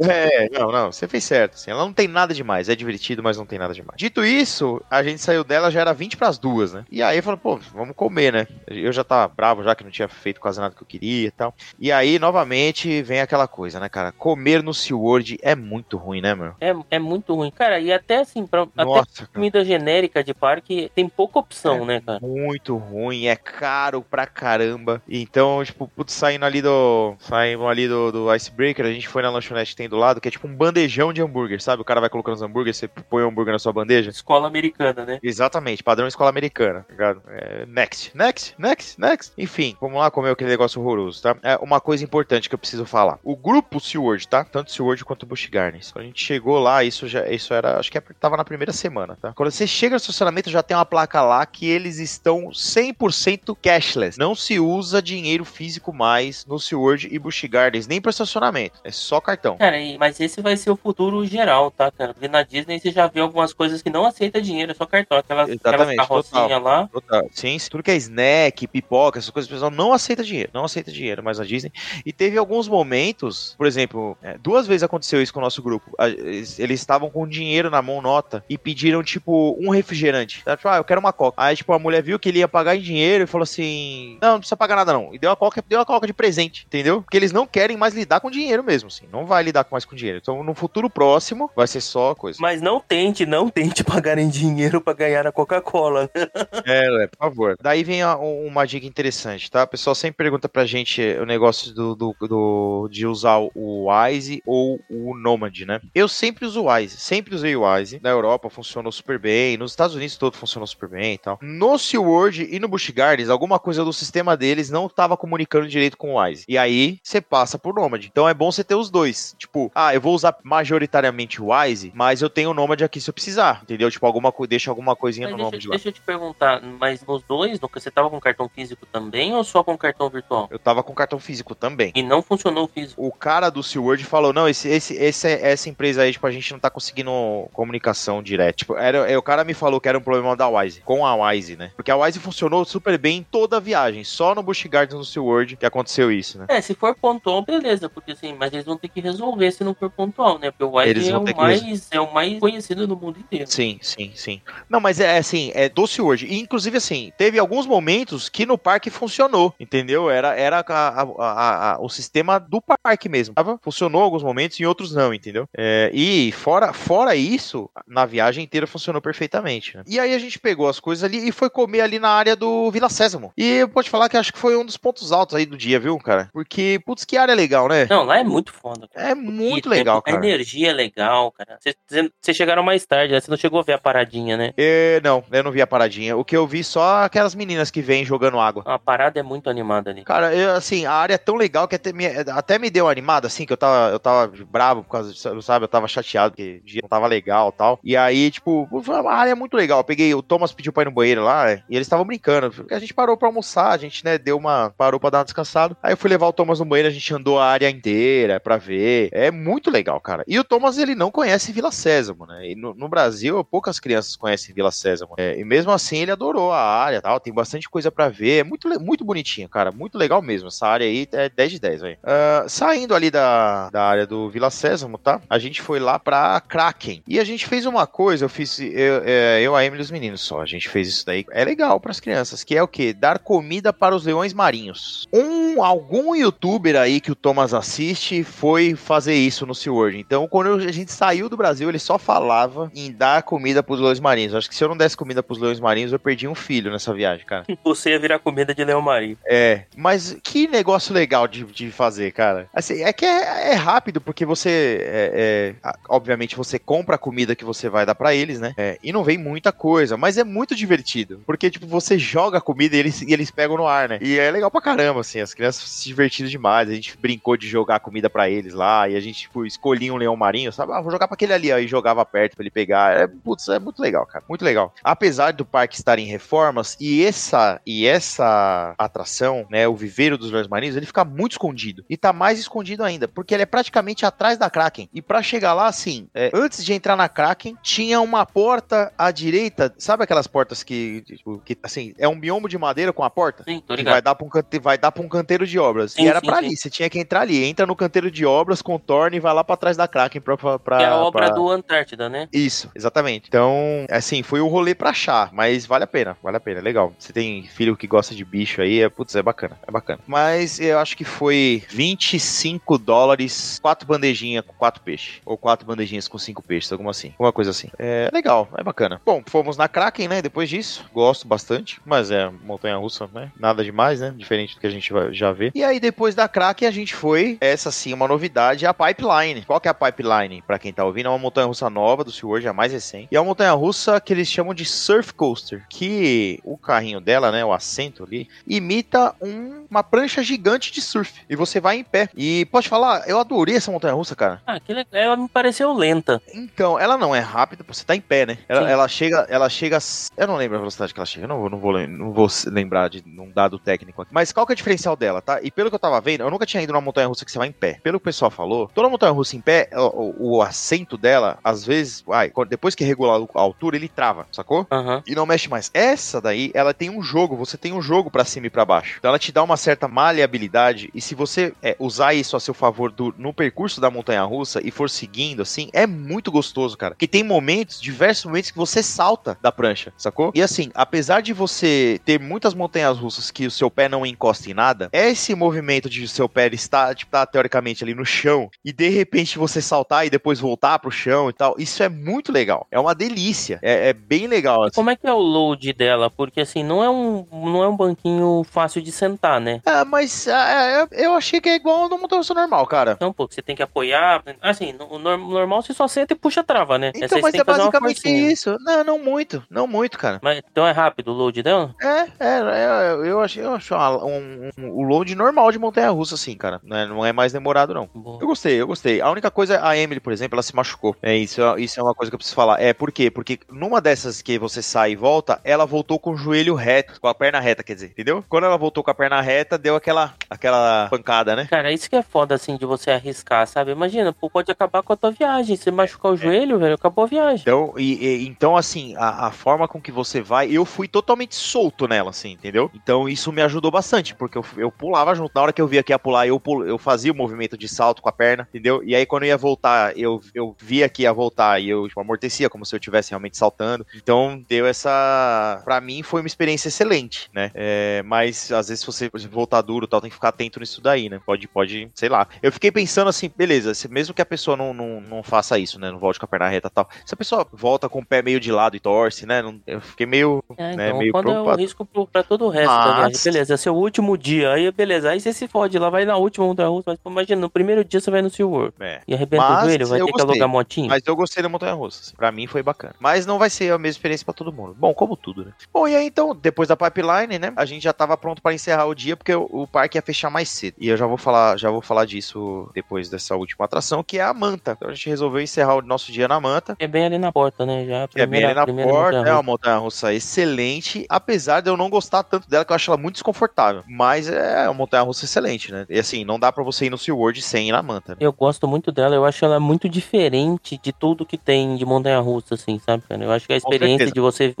É, não, não, você fez certo. Assim, ela não tem nada demais, é divertido, mas não tem nada demais. Dito isso, a gente saiu dela, já era 20 pras duas, né? E aí eu falei, pô, vamos comer, né? Eu já tava bravo, já que não tinha feito quase nada que eu queria e tal. E aí, novamente, vem aquela coisa, né, cara? Comer no SeaWorld é muito ruim, né, meu? É, é muito ruim. Cara, e até assim, pra, até Nossa, cara. comida genérica de parque tem pouca opção, É. né, cara? Muito ruim, é caro pra caramba. Então, tipo, putz, saindo ali do. Saímos ali do, do Icebreaker, a gente foi na lanchonete que tem do lado, que é tipo um bandejão de hambúrguer, sabe? O cara vai colocando os hambúrgueres, você põe o hambúrguer na sua bandeja. Escola americana, né? Exatamente, padrão escola americana, tá ligado? É, next, next, next, next. Enfim, vamos lá comer aquele negócio horroroso, tá? É uma coisa importante que eu preciso falar. O grupo SeaWorld, tá? Tanto SeaWorld quanto Busch Gardens. Quando a gente chegou lá, isso já isso era, acho que tava na primeira semana, tá? Quando você chega no estacionamento, já tem uma placa lá que eles estão 100% cashless. Não se usa dinheiro físico mais no SeaWorld e Busch Gardens, nem para estacionamento. É só cartão. Cara, mas esse vai ser o futuro geral, tá, cara? Porque na Disney você já vê algumas coisas que não aceita dinheiro, é só cartão. Aquelas, aquelas Exatamente, carrocinhas total. lá. Total. Sim, tudo que é snack, pipoca, essas coisas, o pessoal não aceita dinheiro, não aceita dinheiro mais na Disney. E teve alguns momentos, por exemplo, é, duas vezes aconteceu isso com o nosso grupo. A- Eles estavam com dinheiro na mão, nota, e pediram, tipo, um refrigerante. Tipo, ah, eu quero uma coca. Aí, tipo, a mulher viu que ele ia pagar em dinheiro e falou assim: Não, não precisa pagar nada, não. E deu a coca, deu a coca de presente, entendeu? Porque eles não querem mais lidar com dinheiro mesmo, assim. Não vai lidar mais com dinheiro. Então, no futuro próximo, vai ser só coisa. Mas não tente, não tente pagar em dinheiro pra ganhar a Coca-Cola. é, por favor. Daí vem a- uma dica interessante, tá? O pessoal sempre pergunta pra gente o negócio do, do, do- de usar o Wise ou o Nomad, né? Eu sempre uso o Wise, sempre usei o Wise. Na Europa funcionou super bem, nos Estados Unidos todo funcionou super bem e tal. No SeaWorld e no Busch Gardens, alguma coisa do sistema deles não tava comunicando direito com o Wise. E aí você passa por Nomad. Então é bom você ter os dois. Tipo, ah, eu vou usar majoritariamente o Wise, mas eu tenho o Nomad aqui se eu precisar, entendeu? Tipo, alguma deixa alguma coisinha Mas no deixa, Nomad lá. deixa eu te perguntar, mas nos dois, no, você tava com cartão físico também ou só com cartão virtual? Eu tava com cartão físico também. E não funcionou o físico. O cara do SeaWorld falou: não, esse, esse, esse, essa empresa aí, tipo, a gente não tá conseguindo comunicação direta. Tipo, era, é, o cara me falou que era um problema da Wise, com a Wise, né? Porque a Wise funcionou super bem em toda a viagem. Só no Busch Gardens no SeaWorld que aconteceu isso, né? É, se for pontual, beleza, porque assim, mas eles vão ter que resolver se não for pontual, né? Porque o Wise é o, mais, é o mais conhecido no mundo inteiro. Sim, sim, sim. Não, mas é assim, é do SeaWorld. E, inclusive, assim, teve alguns momentos que no parque funcionou, entendeu? Era, era a- a- a- o sistema do parque mesmo. Funcionou em alguns momentos e em outros não, entendeu? É, e fora, fora isso, na viagem inteira funcionou perfeitamente. né? E aí a gente pegou as coisas ali e foi comer ali na área do Vila Sésamo. E eu posso te falar que acho que foi um dos pontos altos aí do dia, viu, cara? Porque, putz, que área legal, né? Não, lá é muito foda. cara. É muito E legal, A cara. energia é legal, cara. Vocês- chegaram mais tarde, né? Você não chegou a ver a paradinha, né? É, não, eu não vi a paradinha. O que eu vi só aquelas meninas que vêm jogando água. A parada é muito animada ali. Cara, eu, assim, a área é tão legal que até me, até me deu animado, assim, que eu tava, eu tava bravo por causa disso, sabe? Eu tava chateado porque o dia não tava legal tal. E aí, tipo, uma área muito legal. Eu peguei, o Thomas pediu pra ir no banheiro lá, é, e eles estavam brincando. A gente parou pra almoçar, a gente, né, deu uma. parou pra dar uma descansada. Aí eu fui levar o Thomas no banheiro, a gente andou a área inteira pra ver. É muito legal, cara. E o Thomas, ele não conhece Vila Sésamo, né? E no, no Brasil, poucas crianças conhecem Vila Sésamo. É, e mesmo assim, ele adorou a área tal. Tem bastante coisa pra ver. É muito, muito bonitinho, cara. Muito legal mesmo. Essa área aí é 10 de 10, velho. Ah, saindo ali da, da área do Vila Sésamo, tá? A gente foi lá pra Kraken. E a gente fez uma coisa, eu fiz. Eu, é, eu a Emily e os meninos só. A gente fez isso daí. É legal pras crianças, que é o quê? Dar comida para os leões marinhos. Um, algum youtuber aí que o Thomas assiste foi fazer isso no SeaWorld. Então, quando a gente saiu do Brasil, ele só falava em dar comida pros leões marinhos. Acho que se eu não desse comida pros leões marinhos, eu perdi um filho nessa viagem, cara. Você ia virar comida de Leão Marinho. É, mas que negócio legal de, de fazer, cara. Assim, é que é, é rápido, porque você, é, é, obviamente, você compra a comida que você vai dar pra eles, né? É, e não vem muita coisa, mas é muito divertido. Porque, tipo, você joga a comida e eles, e eles pegam no ar, né? E é legal pra caramba, assim, as crianças se divertiram demais. A gente brincou de jogar a comida pra eles lá, e a gente, tipo, escolhia um leão marinho, sabe? Ah, vou jogar pra aquele ali, aí jogava perto pra ele pegar. É, putz, é muito legal, cara. Muito legal. Apesar do parque estar em reformas, e essa, e essa atração, né, o viveiro dos leões marinhos, ele fica muito escondido. E tá mais escondido ainda, porque ele é praticamente atrás da Kraken. E pra chegar lá, assim, é, antes de entrar na Kraken, tinha uma porta à direita, sabe aquelas portas que, tipo, que assim, é um biombo de madeira com a porta? Sim, tô Que ligado. vai dar, pra um cante... vai dar pra um canteiro de obras. Sim, e era sim, pra sim. ali, você tinha que entrar ali. Entra no canteiro de obras, contorna e vai lá pra trás da Kraken pra. pra, pra Que é a obra pra- do Antártida, né? Isso, exatamente. Então, assim, foi o rolê pra achar, mas vale a pena, vale a pena, é legal. Você tem filho que gosta de bicho aí, é, putz, é bacana, é bacana. Mas eu acho que foi 25 dólares, quatro bandejinhas com quatro peixes. Ou quatro bandejinhas com cinco peixes, alguma assim. Alguma coisa assim. É legal, é bacana. Bom, fomos na Kraken, né, depois disso. Gosto bastante, mas é montanha russa, né? Nada demais, né? Diferente do que a gente já vê. E aí, depois da Kraken, a gente foi, essa sim, uma novidade, a Pipeline. Qual que é a Pipeline? Pra quem tá ouvindo, é uma montanha-russa nova do SeaWorld, a mais recente. E é uma montanha-russa que eles chamam de Surf Coaster, que o carrinho dela, né, o assento ali, imita um- uma prancha gigante de surf. E você vai em pé. E pode falar, eu adorei essa montanha-russa, cara. Ah, que legal. Ela me pareceu lenta. Então, ela não é rápida, você tá em pé, né? Ela, ela chega, ela chega. Eu não lembro a velocidade que ela chega, eu não, vou- não vou, não vou lembrar de um dado técnico aqui. Mas qual que é o diferencial dela, tá? E pelo que eu tava vendo, eu nunca tinha ido numa montanha russa que você vai em pé. Pelo que o pessoal falou, toda montanha russa em pé, o, o- assento dela, às vezes, ai, depois que regula a altura, ele trava, sacou? Aham. e não mexe mais. Essa daí, ela tem um jogo, você tem um jogo pra cima e pra baixo. Então ela te dá uma certa maleabilidade e se você é, usar isso a seu favor do- no percurso da montanha russa e for seguindo assim, é muito gostoso, cara. Que tem momentos, diversos momentos que você salta da prancha, sacou? E assim, apesar de você ter muitas montanhas russas que o seu pé não encosta em nada, esse movimento de seu pé estar, tipo, tá teoricamente ali no chão e de repente você saltar e depois voltar pro chão e tal, isso é muito legal. É uma delícia. É, é bem legal. assim. Como é que é o load dela? Porque assim, não é um, não é um banquinho fácil de sentar, né? Ah, mas ah, é, eu achei que é igual no montanha normal, cara. Então, pô, você tem que apoiar. Assim, o nor- normal você só senta e puxa a trava, né? Então, mas é basicamente isso. Não, não muito. Não muito, cara. Mas, então é rápido o load dela? É, é, é, eu achei, eu achei uma- um, um- o load normal de montanha russa, assim, cara. Não é, não é mais demorado, não. Boa. Eu gostei, eu gostei. A única coisa, a Emily, por exemplo, ela se machucou. É isso, é- isso é uma coisa que eu preciso falar. É por quê? Porque numa dessas que você sai e volta, ela voltou com o joelho reto, com a perna reta, quer dizer, entendeu? Quando ela voltou com a perna reta, deu aquela, aquela pancada, né? Cara, isso que é foda, assim, de você arriscar, sabe? Imagina, pô, pode acabar com a tua viagem. Se machucar o joelho, velho, acabou a viagem. Então, e, e- então assim, a, a forma com que você vai, eu fui totalmente solto nela, assim, entendeu? Então isso me ajudou bastante, porque eu, eu pulava junto. Na hora que eu via que ia pular, eu, pul- eu fazia o movimento de salto com a perna, entendeu? E aí quando eu ia voltar, eu, eu via que ia voltar e eu tipo, amortecia, como se eu estivesse realmente saltando. Então deu essa. Pra mim foi uma experiência excelente, né? É, mas às vezes se você voltar duro e tal, tem que ficar atento nisso daí, né? Pode, pode, sei lá. Eu fiquei pensando assim, beleza, mesmo que a pessoa não, não, não faça isso, né? Não volte com a perna reta e tal. Se a pessoa volta com o pé meio de lado e torce, né? não- eu fiquei meio. É, né, então, meio quando é o preocupado. risco pro, pra todo o resto da Mas- viagem. Beleza, é seu último dia. Aí, beleza. Aí você se fode lá, vai na última montanha russa. Mas imagina, no primeiro dia você vai no SeaWorld É. e arrebenta o joelho, vai ter que gostei. alugar motinho. Mas eu gostei da Montanha Russa. assim. Pra mim foi bacana. Mas não vai ser a mesma experiência pra todo mundo. Bom, como tudo, né? Bom, e aí então, depois da pipeline, né? A gente já tava pronto pra encerrar o dia, porque o, o parque ia fechar mais cedo. E eu já vou falar, já vou falar disso depois dessa última atração, que é a Manta. Então a gente resolveu encerrar o nosso dia na Manta. É bem ali na porta, né? Já a Que é bem primeira, ali na primeira porta, é montanha-russa. uma montanha russa excelente, apesar de eu não gostar tanto dela, que eu acho ela muito desconfortável. Mas é uma montanha russa excelente, né? E assim, não dá pra você ir no SeaWorld sem ir na Manta, né? Eu gosto muito dela, eu acho ela muito diferente de tudo que tem de montanha russa, assim, sabe, cara? Eu acho que a experiência de você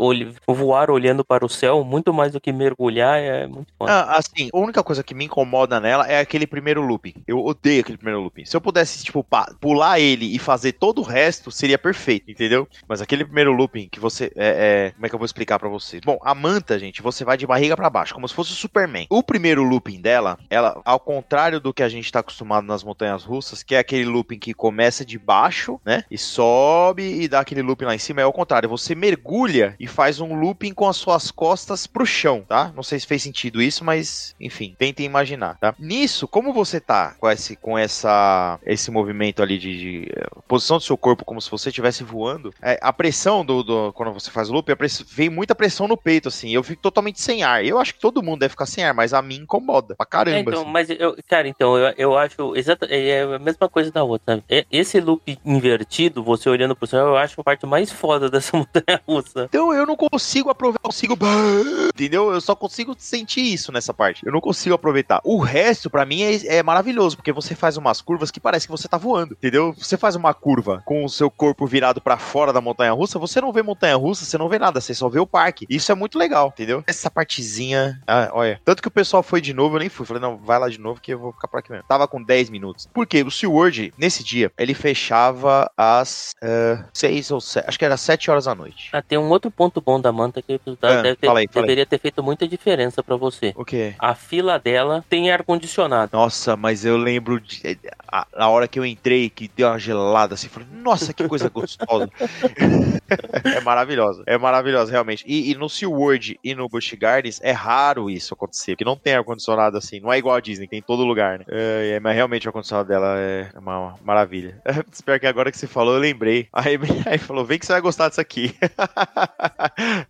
voar olhando para o céu, muito mais do que mergulhar, é muito foda. Ah, assim, a única coisa que me incomoda nela é aquele primeiro looping. Eu odeio aquele primeiro looping. Se eu pudesse, tipo, pular ele e fazer todo o resto, seria perfeito, entendeu? Mas aquele primeiro looping que você. É, é- como é que eu vou explicar pra vocês? Bom, a manta, gente, você vai de barriga pra baixo, como se fosse o Superman. O primeiro looping dela, ela, ao contrário do que a gente tá acostumado nas montanhas russas, que é aquele looping que começa de baixo, né? E sobe e dá aquele looping lá em cima, é ao contrário. Você mergulha e faz um looping com as suas costas pro chão, tá? Não sei se fez sentido isso, mas enfim, tentem imaginar, tá? Nisso, como você tá com esse, com essa, esse movimento ali de, de, eh, posição do seu corpo como se você estivesse voando, é, a pressão do, do- quando você faz o loop, a press- vem muita pressão no peito, assim. Eu fico totalmente sem ar. Eu acho que todo mundo deve ficar sem ar, mas a mim incomoda pra caramba. É, então, assim. mas eu, cara, então, eu, eu acho exata, é a mesma coisa da outra? É- Esse loop invertido, você olhando pro céu, eu acho a parte mais foda dessa montanha russa. Então eu não consigo aproveitar, eu consigo. Entendeu? Eu só consigo sentir isso nessa parte. Eu não consigo aproveitar. O resto, pra mim, é, é maravilhoso, porque você faz umas curvas que parece que você tá voando, entendeu? Você faz uma curva com o seu corpo virado pra fora da montanha russa, você não vê montanha russa, você não vê nada, você só vê o parque. Isso é muito legal, entendeu? Essa partezinha. Ah, olha. Tanto que o pessoal foi de novo, eu nem fui. Falei, não, vai lá de novo que eu vou ficar por aqui mesmo. Tava com 10 minutos. Porque o SeaWorld, nesse dia, ele fechava às 6 ou 7. Acho que era 7 horas da noite. Ah, tem um outro ponto bom da manta que deve Ah, ter- fala aí, fala aí. deveria ter feito muita diferença pra você. O quê? A fila dela tem ar-condicionado. Nossa, mas eu lembro de, a, a hora que eu entrei, que deu uma gelada assim, falei, nossa, que coisa gostosa. é maravilhosa, é maravilhosa, realmente. E, e no SeaWorld e no Busch Gardens é raro isso acontecer, porque não tem ar-condicionado assim. Não é igual a Disney, tem em todo lugar, né? É, é, mas realmente o ar-condicionado dela é uma maravilha. Espero que agora que você falou, eu lembrei. Aí, aí falou: vem que você vai gostar disso aqui.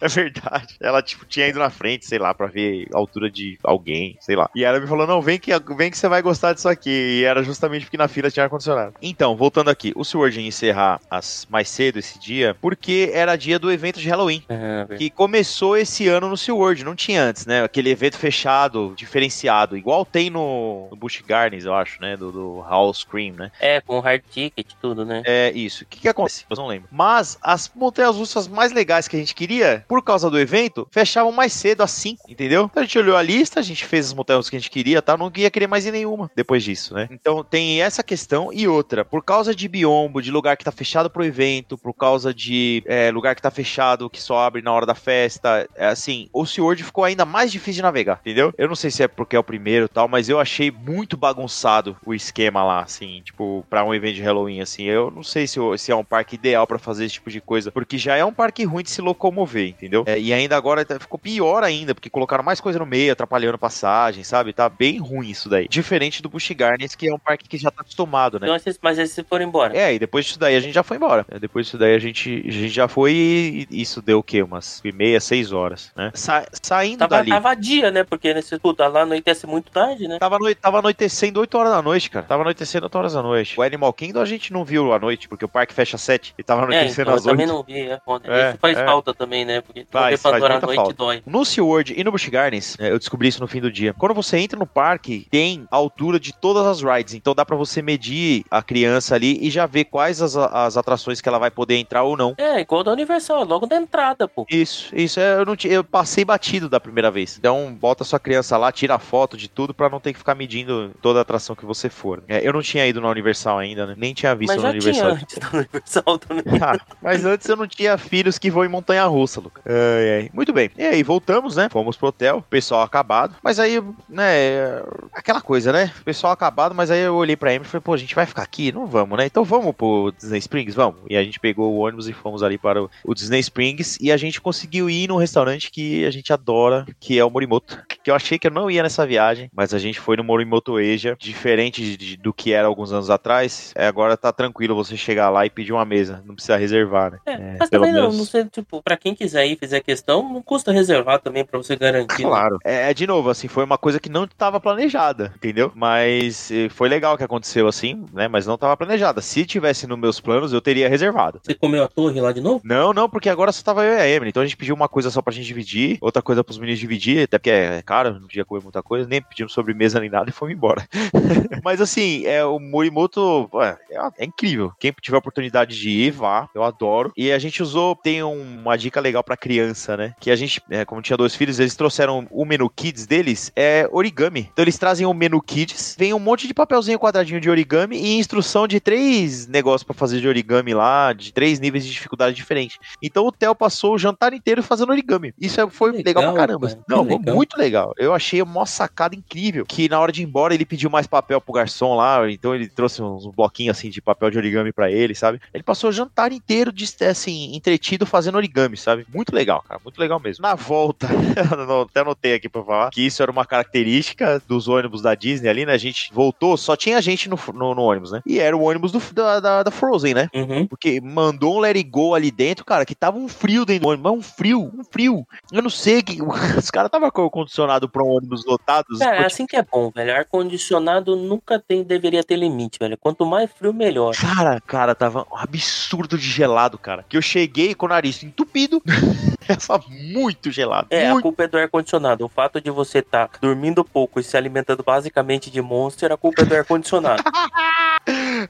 é verdade. Ela, tipo, tinha ido na frente, sei lá, pra ver a altura de alguém, sei lá. E ela me falou: não, vem que, vem que você vai gostar disso aqui. E era justamente porque na fila tinha ar-condicionado. Então, voltando aqui, o Sword ia encerrar as, mais cedo esse dia, porque era dia do evento de Halloween. É, Que começou esse ano no SeaWorld, não tinha antes, né? Aquele evento fechado, diferenciado, igual tem no, no Busch Gardens, eu acho, né? Do, do House Cream, né? é, com hard ticket e tudo, né? É isso. O que, que acontece? Eu não lembro. Mas as montanhas russas mais legais que a gente queria, por causa do evento, fechavam mais cedo, às 5, entendeu? Então a gente olhou a lista, a gente fez as montanhas que a gente queria, tá? Não ia querer mais ir nenhuma depois disso, né? Então tem essa questão e outra. Por causa de biombo, de lugar que tá fechado pro evento, por causa de é, lugar que tá fechado, que só abre na hora da festa, é, assim, o SeaWorld ficou ainda mais difícil de navegar, entendeu? Eu não sei se é porque é o primeiro e tal, mas eu achei muito bagunçado o esquema lá, assim, tipo, pra um evento de Halloween, assim. Eu não sei se, se é um parque ideal pra fazer esse tipo de coisa, porque já é um parque ruim de se locomover, entendeu? É, e ainda agora tá- ficou pior ainda, porque colocaram mais coisa no meio, atrapalhando passagem, sabe? Tá bem ruim isso daí. Diferente do Busch Gardens, que é um parque que já tá acostumado, né? Então, esses- mas foram embora. É, e depois disso daí a gente já foi embora. É, Depois disso daí a gente, a gente já foi e isso deu o quê? Umas e meia, seis horas, né? Sa- saindo Tava, dali. tava dia, né? Porque nesse puta lá anoitece muito tarde, né? Tava, tava anoitecendo 8 horas da noite, cara. Tava anoitecendo 8 horas da noite. O Animal Kingdom a gente não viu à noite, porque o parque fecha às 7 e tava É, anoitecendo então, eu às 8. também não vi, é foda. É, Isso faz é. falta também, né? Porque Faz, faz a muita noite falta. dói. No SeaWorld e no Busch Gardens, é, eu descobri isso no fim do dia. Quando você entra no parque, tem a altura de todas as rides. Então dá pra você medir a criança ali e já ver quais as, as atrações que ela vai poder entrar ou não. É, igual da Universal, logo da entrada, pô. Isso, isso. é, Eu, não eu passei batido da primeira vez. Então, bota sua criança lá, tira a foto de tudo pra não ter que ficar medindo toda a atração que você for. É, eu não tinha ido na Universal ainda, né? Nem tinha visto Mas na Universal. antes da Universal também. Ah, mas antes eu não tinha filhos que vão em montanha russa, Luca. Ai, ai. Muito bem. E aí, voltamos, né? Fomos pro hotel, pessoal acabado. Mas aí, né, aquela coisa, né? Pessoal acabado, mas aí eu olhei pra Emily e falei, pô, a gente vai ficar aqui? Não vamos, né? Então vamos pro Disney Springs? Vamos. E a gente pegou o ônibus e fomos ali para o, Disney Springs e a gente conseguiu ir num restaurante que a gente adora, que é o Morimoto. Que eu achei que eu não ia nessa viagem, mas a gente foi no Morimoto Asia, diferente de- de- do que era alguns anos atrás. É, agora tá tranquilo você chegar lá e pedir uma mesa, não precisa reservar, né? É, É, mas também não, menos- não sei, tipo, pra quem quiser ir fizer questão, não custa reservar também pra você garantir. né? Claro. É, de novo, assim, foi uma coisa que não estava planejada, entendeu? Mas eh, foi legal que aconteceu assim, né? Mas não estava planejada. Se tivesse nos meus planos, eu teria reservado. Você comeu a torre lá de novo? Não, não, porque agora só tava eu e a Emily. Então a gente pediu uma coisa só pra gente dividir, outra coisa pros meninos dividir, até porque é caro, não podia comer muita coisa, nem pedimos sobremesa nem nada e fomos embora. Mas assim, é, o Morimoto é, é incrível. Quem tiver oportunidade de ir, vá. Eu adoro. E a gente usou, tem um- uma dica legal pra criança, né? Que a gente, é, como tinha dois filhos, eles trouxeram o menu kids deles, é origami. Então eles trazem o menu kids, vem um monte de papelzinho quadradinho de origami e instrução de três negócios pra fazer de origami lá, de três níveis de dificuldade diferentes. Então o Theo passou o jantar inteiro fazendo origami. Isso é- foi legal, legal, pra caramba. cara, Não, foi legal. muito legal. Eu achei uma sacada incrível. Que na hora de ir embora ele pediu mais papel pro garçom lá, então ele trouxe uns bloquinhos assim de papel de origami pra ele, sabe? Ele passou o jantar inteiro de, assim, entretido fazendo origami, sabe? Muito legal, cara, muito legal mesmo. Na volta, eu até anotei aqui pra falar que isso era uma característica dos ônibus da Disney ali, né? A gente voltou, só tinha gente no, no, no ônibus, né? E era o ônibus do, da, da, da Frozen, né? Uhum. Porque mandou um let it go ali dentro, cara, que tava um frio dentro do ônibus, mas um frio, um frio. Eu não sei que os caras tava com o condicionado pra um ônibus lotados. Cara, é assim que é bom, velho. Ar-condicionado nunca tem, deveria ter limite, velho. Quanto mais frio, melhor. Cara, cara, tava um absurdo de gelado, cara. Que eu cheguei com o nariz entupido. Tava muito gelado. É, a muito. culpa é do ar-condicionado. O fato de você estar dormindo pouco e se alimentando basicamente de monster, a culpa é do ar-condicionado.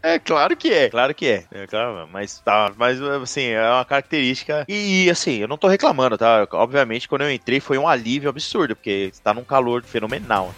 É claro que é, claro que é. É, claro, mas tá, mas assim, é uma característica. E, e, assim, eu não tô reclamando, tá? Obviamente, quando eu entrei foi um alívio absurdo, porque tá num calor fenomenal.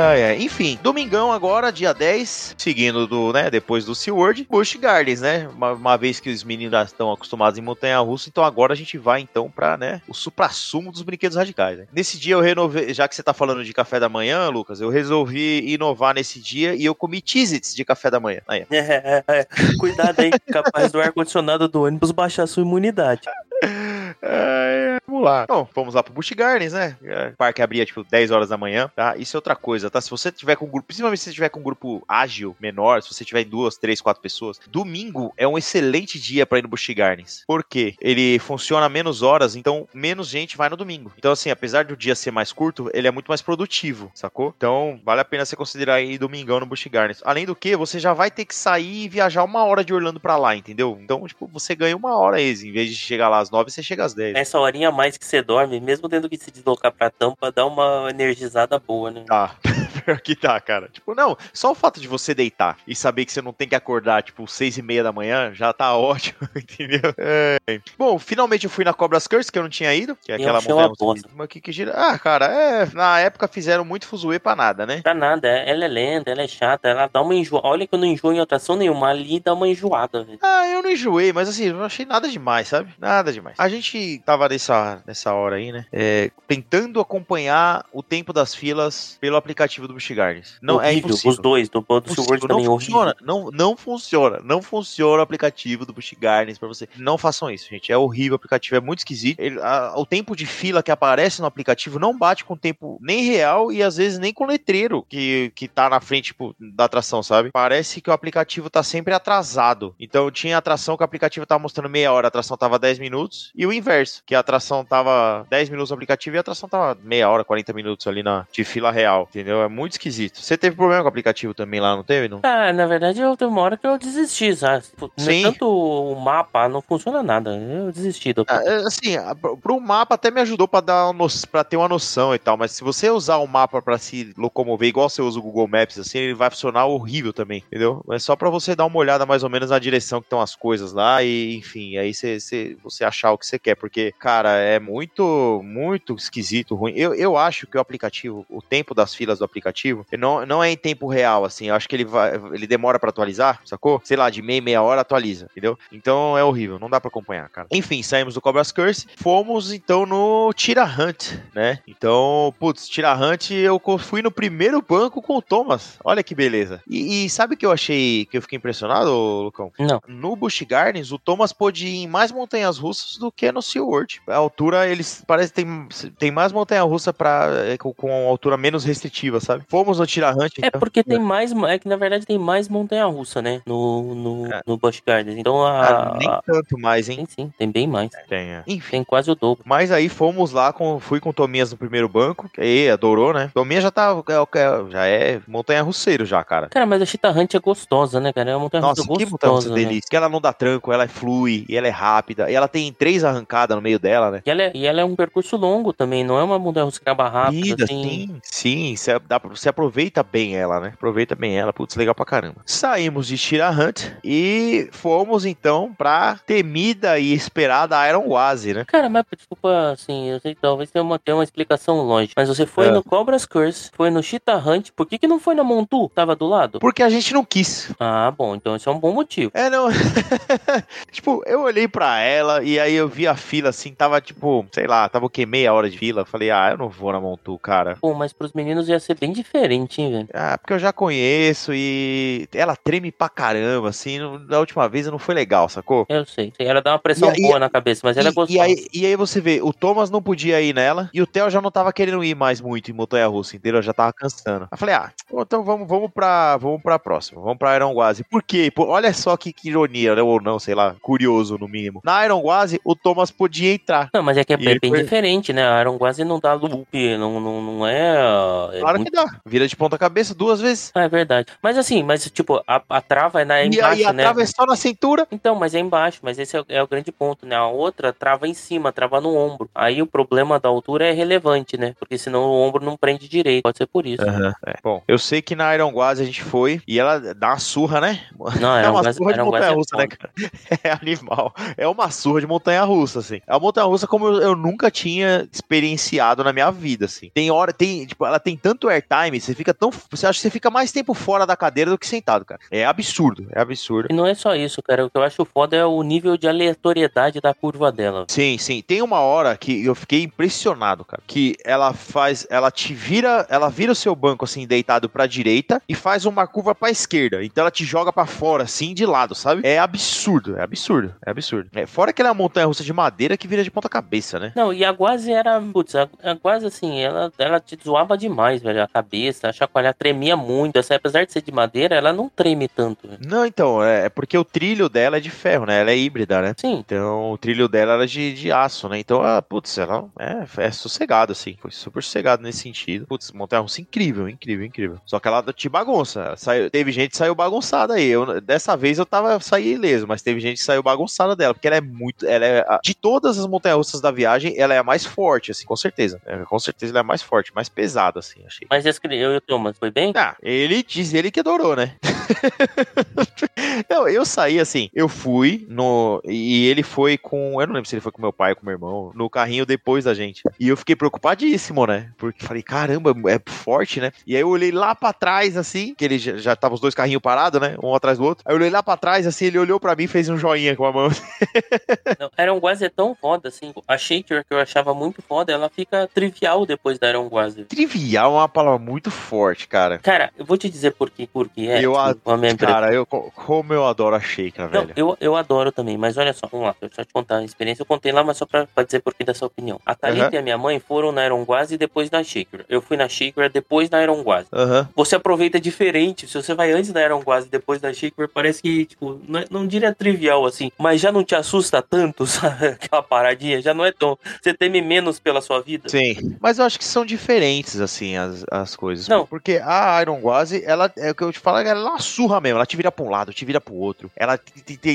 Ah, é. Enfim, domingão agora, dia 10, seguindo do, né, depois do SeaWorld, Busch Gardens, né? Uma, uma vez que os meninos já estão acostumados em montanha-russa, então agora a gente vai então pra, né, o supra-sumo dos brinquedos radicais, né? Nesse dia eu renovei, já que você tá falando de café da manhã, Lucas, eu resolvi inovar nesse dia e eu comi cheez de café da manhã. Aí, É, é, é. Cuidado aí, capaz do ar-condicionado do ônibus baixar a sua imunidade. É, vamos lá. Bom, vamos lá pro Busch Gardens, né? É, O parque abria, tipo, 10 horas da manhã, tá? Isso é outra coisa, tá? Se você tiver com um grupo, principalmente se você tiver com um grupo ágil, menor, se você tiver em duas, três, quatro pessoas, domingo é um excelente dia pra ir no Busch Gardens. Por quê? Ele funciona menos horas, então menos gente vai no domingo. Então, assim, apesar do dia ser mais curto, ele é muito mais produtivo, sacou? Então, vale a pena você considerar ir domingão no Busch Gardens. Além do que, você já vai ter que sair e viajar uma hora de Orlando pra lá, entendeu? Então, tipo, você ganha uma hora aí. Em vez de chegar lá às nove, você chega às dez. Essa horinha a mais que você dorme, mesmo tendo que se deslocar pra tampa, dá uma energizada boa, né? Tá. Pior que tá, cara. Tipo, não, só o fato de você deitar e saber que você não tem que acordar, tipo, seis e meia da manhã, já tá ótimo, entendeu? É. Bom, finalmente eu fui na Cobras Curse, que eu não tinha ido, que é Eu aquela uma montanha que, que gira. Ah, cara, é. Na época fizeram muito fuzuê pra nada, né? Pra nada, é- ela é lenta, ela é chata, ela dá uma enjoada. Olha que eu não enjoo em atração nenhuma, ali dá uma enjoada, velho. Ah, eu não enjoei, mas assim, eu não achei nada demais, sabe? Nada demais. A gente tava nessa, nessa hora aí, né? é, tentando acompanhar o tempo das filas pelo aplicativo do Busch Gardens. Não, é Horrível, impossível. Os dois, do, do Possível, SeaWorld não também, funciona, horrível. não, não funciona, não funciona o aplicativo do Gardens pra você. Não façam isso, gente. É horrível o aplicativo, é muito esquisito. Ele- a- o tempo de fila que aparece no aplicativo não bate com o tempo nem real e às vezes nem com o letreiro que, que tá na frente tipo, da atração, sabe? Parece que o aplicativo tá sempre atrasado. Então tinha atração que o aplicativo tava mostrando meia hora, a atração tava 10 minutos, e o inverso, que a atração tava 10 minutos no aplicativo e a atração tava meia hora, 40 minutos ali na de fila real, entendeu? É muito esquisito. Você teve problema com o aplicativo também lá, não teve? Não? Ah, na verdade, eu teve uma hora que eu desisti, sabe? Tipo, é Sim. Tanto o mapa não funciona nada. Eu desisti do Ah, é, assim, pro mapa até me ajudou pra dar no- pra ter uma noção e tal, mas se você usar o mapa pra se locomover igual você usa o Google Maps, assim, ele vai funcionar horrível também, entendeu? É só pra você dar uma olhada mais ou menos na direção que estão as coisas lá e, enfim, aí você, você, você achar o que você quer, porque, cara, é muito, muito esquisito, ruim. Eu, eu acho que o aplicativo, o tempo das filas do aplicativo, não, não é em tempo real, assim, eu acho que ele vai, ele demora pra atualizar, sacou? Sei lá, de meia, meia hora atualiza, entendeu? Então é horrível, não dá pra acompanhar, cara. Enfim, saímos do Cobra's Curse, fomos então no Tira Hunt, né? Então, putz, Tira Hunt, eu fui no primeiro banco com o Thomas. Olha que beleza. E, e sabe o que eu achei que eu fiquei impressionado, Lucão? Não. No Busch Gardens, o Thomas pôde ir em mais montanhas russas do que no SeaWorld. A altura, eles parece que tem, tem mais montanha russa pra, é, com, com altura menos restritiva, sabe? Fomos no Tira Hunt, É então. porque tem mais. É que na verdade tem mais montanha-russa, né? No, no, É. no Busch Gardens. Então Ah, a. nem a- tanto mais, hein? Tem sim, tem bem mais. Tem, é. Enfim. Tem quase o dobro. Mas aí fomos lá, com, fui com o Tominhas no primeiro banco, que aí adorou, né? Tominhas já tá, é- é- já é montanha russeiro já, cara. Cara, mas a Hunt é gostosa, né, cara? É uma montanha-russa Nossa, que montanha russa gostosa. Né? delícia. Que ela não dá tranco, ela é flui, e ela é rápida, e ela tem três arrancadas no meio dela, né? E ela, é, e ela é um percurso longo também, não é uma montanha-russa que acaba rápido, Vida, assim. sim, sim, você, dá, você aproveita bem ela, né? Aproveita bem ela, putz, legal pra caramba. Saímos de Tira Hunt e fomos então pra temida e esperada Iron Oasis, né? Cara, mas desculpa, assim, eu sei que talvez tenha uma, tenha uma explicação lógica. Mas você foi É. no Cobras Curse, foi no Cheetah Hunt, por que, que não foi na Montu? Tava do lado? Porque a gente não quis. Ah, bom, então esse é um bom motivo. É, não. tipo, eu olhei pra ela e aí eu vi a fila assim, tava tipo, sei lá, tava o quê? Meia hora de fila. Falei, ah, eu não vou na Montu, cara. Pô, mas pros meninos ia ser bem diferente, hein, velho? Ah, porque eu já conheço e ela treme pra caramba, assim. não- Da última vez não foi legal, sacou? Eu sei. Ela dá uma pressão E boa na cabeça, mas ela é E, gostosa. e aí, e aí você vê, o Thomas não podia ir nela e o Theo já não tava querendo ir mais muito em montanha russa, entendeu? Já tava cansando. Aí eu falei, ah, então vamos, vamos pra vamos pra próxima, vamos pra Iron Guazi. Por quê? Pô, olha só que, que ironia, né? Ou não, sei lá, curioso no mínimo. Na Iron Guazi, o Thomas podia entrar. Não, mas é que é E ele bem foi- diferente, né? A Iron quase não dá loop, não, não, não é. é Claro muito- que dá. Vira de ponta cabeça duas vezes. Ah, é verdade. Mas assim, mas tipo, a, a trava é na, é e embaixo, aí a né? trava é só na cintura. Então, mas é embaixo, mas esse é, o- é o grande ponto, né? A outra trava em cima, trava no ombro. Aí o problema da altura é relevante, né? Porque senão o ombro não prende direito. Pode ser por isso. É. Bom, eu sei que na Iron Guazi a gente foi e ela dá uma surra, né? Não, É era uma um surra de montanha russa, né, cara? É animal. É uma surra de montanha russa, assim. É uma montanha russa como eu, eu nunca tinha experienciado na minha vida, assim. Tem hora, tem, tipo, ela tem tanto airtime time, você fica tão. Você acha que você fica mais tempo fora da cadeira do que sentado, cara. É absurdo, é absurdo. E não é só isso, cara. O que eu acho foda é o nível de aleatoriedade da curva dela. Sim, sim. Tem uma hora que eu fiquei impressionado, cara. Que ela faz. Ela te vira. Ela vira o seu banco assim, deitado pra direita e faz uma curva pra esquerda. Então ela te joga pra fora, assim, de lado, sabe? É absurdo, é absurdo, é absurdo. É, fora que ela é uma montanha russa de madeira que vira de ponta cabeça, né? Não, e a Guazi era. Putz, a, a Guazi, assim, ela, ela te zoava demais, velho. A cabeça, a chacoalhar tremia muito. Assim, apesar de ser de madeira, ela não treme tanto. velho. Não, então, é, é porque o trilho dela é de ferro, né? Ela é híbrida, né? Sim. Então, o trilho dela era de, de aço, né? Então, ah, putz, ela é, é sossegado, assim. Foi super sossegado nesse sentido. Putz, montanha russa incrível, incrível, incrível. Só que ela te bagunça. Saiu, teve gente que saiu bagunçada aí. Eu, dessa vez eu tava saí ileso, mas teve gente que saiu bagunçada dela, porque ela é muito. Ela é, de todas as montanhas russas da viagem, ela é a mais forte, assim, com certeza. É, com certeza ela é a mais forte, mais pesada, assim, achei. Mas esse que eu e o Thomas, foi bem? Ah, ele diz ele que adorou, né? Não, eu saí assim, eu fui no. E ele foi com. Eu não lembro se ele foi com meu pai ou com meu irmão, no carrinho depois da gente. E eu fiquei preocupadíssimo, né? Porque falei, caramba, é forte, né? E aí eu olhei lá pra trás, assim, que ele já, já tava os dois carrinhos parados, né? Um atrás do outro. Aí eu olhei lá pra trás, assim, ele olhou pra mim e fez um joinha com a mão. Não, Iron Guazi é tão foda, assim. A Shaker, que eu achava muito foda, ela fica trivial depois da Iron Guazi. Trivial é uma palavra muito forte, cara. Cara, eu vou te dizer por quê. Por quê. É, Eu tipo, a minha Cara, eu, como eu adoro a Não, velho. eu, eu adoro também, mas olha só, vamos lá, deixa eu te contar a experiência. Eu contei lá, mas só pra, pra dizer por que dessa opinião. A Thalita Aham. e a minha mãe foram na Iron Guazi depois da Shaker. Eu fui na Shaker depois da Iron Guazi. Aham. Você aproveita diferente. Se você vai antes da Iron e depois da Shaker, parece que, tipo, não, é- não diria trivial assim, mas já não te assusta tanto, sabe? Aquela paradinha, já não é tão. Você teme menos pela sua vida. Sim, mas eu acho que são diferentes, assim, as, as coisas. Não. Porque a Iron Guazi, ela, é o que eu te falo, ela é surra mesmo. Ela te vira pra um lado, te vira pro outro. Ela,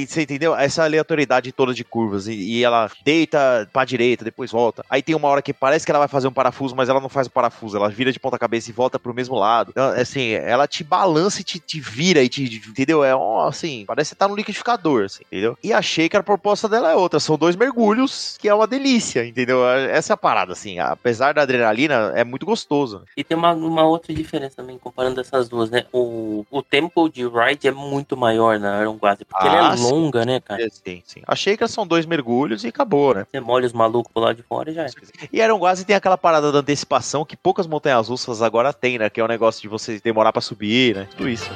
você entendeu? Essa aleatoriedade toda de curvas. E, e ela deita pra direita, depois volta. Aí tem uma hora que parece que ela vai fazer um parafuso, mas ela não faz o parafuso. Ela vira de ponta cabeça e volta pro mesmo lado. Então, assim, ela te balança e te, te vira e te, entendeu? É, ó, assim, parece que você tá no liquidificador, assim, entendeu? E a Shaker, a proposta dela é outra. São dois mergulhos, que é uma delícia, entendeu? Essa é a parada, assim. Apesar da adrenalina, é muito gostoso. E tem uma, uma outra diferença também, comparando essas duas, né? O, o tempo de ride é muito maior na Iron Guazi, porque Ah, ela é sim. longa, né, cara? É, sim, sim. A Shaker são dois mergulhos e acabou, né? Você molha os malucos pro lado de fora e já é. E Aranguazi tem aquela parada da antecipação que poucas montanhas russas agora tem, né? Que é o negócio de você demorar pra subir, né? Tudo isso.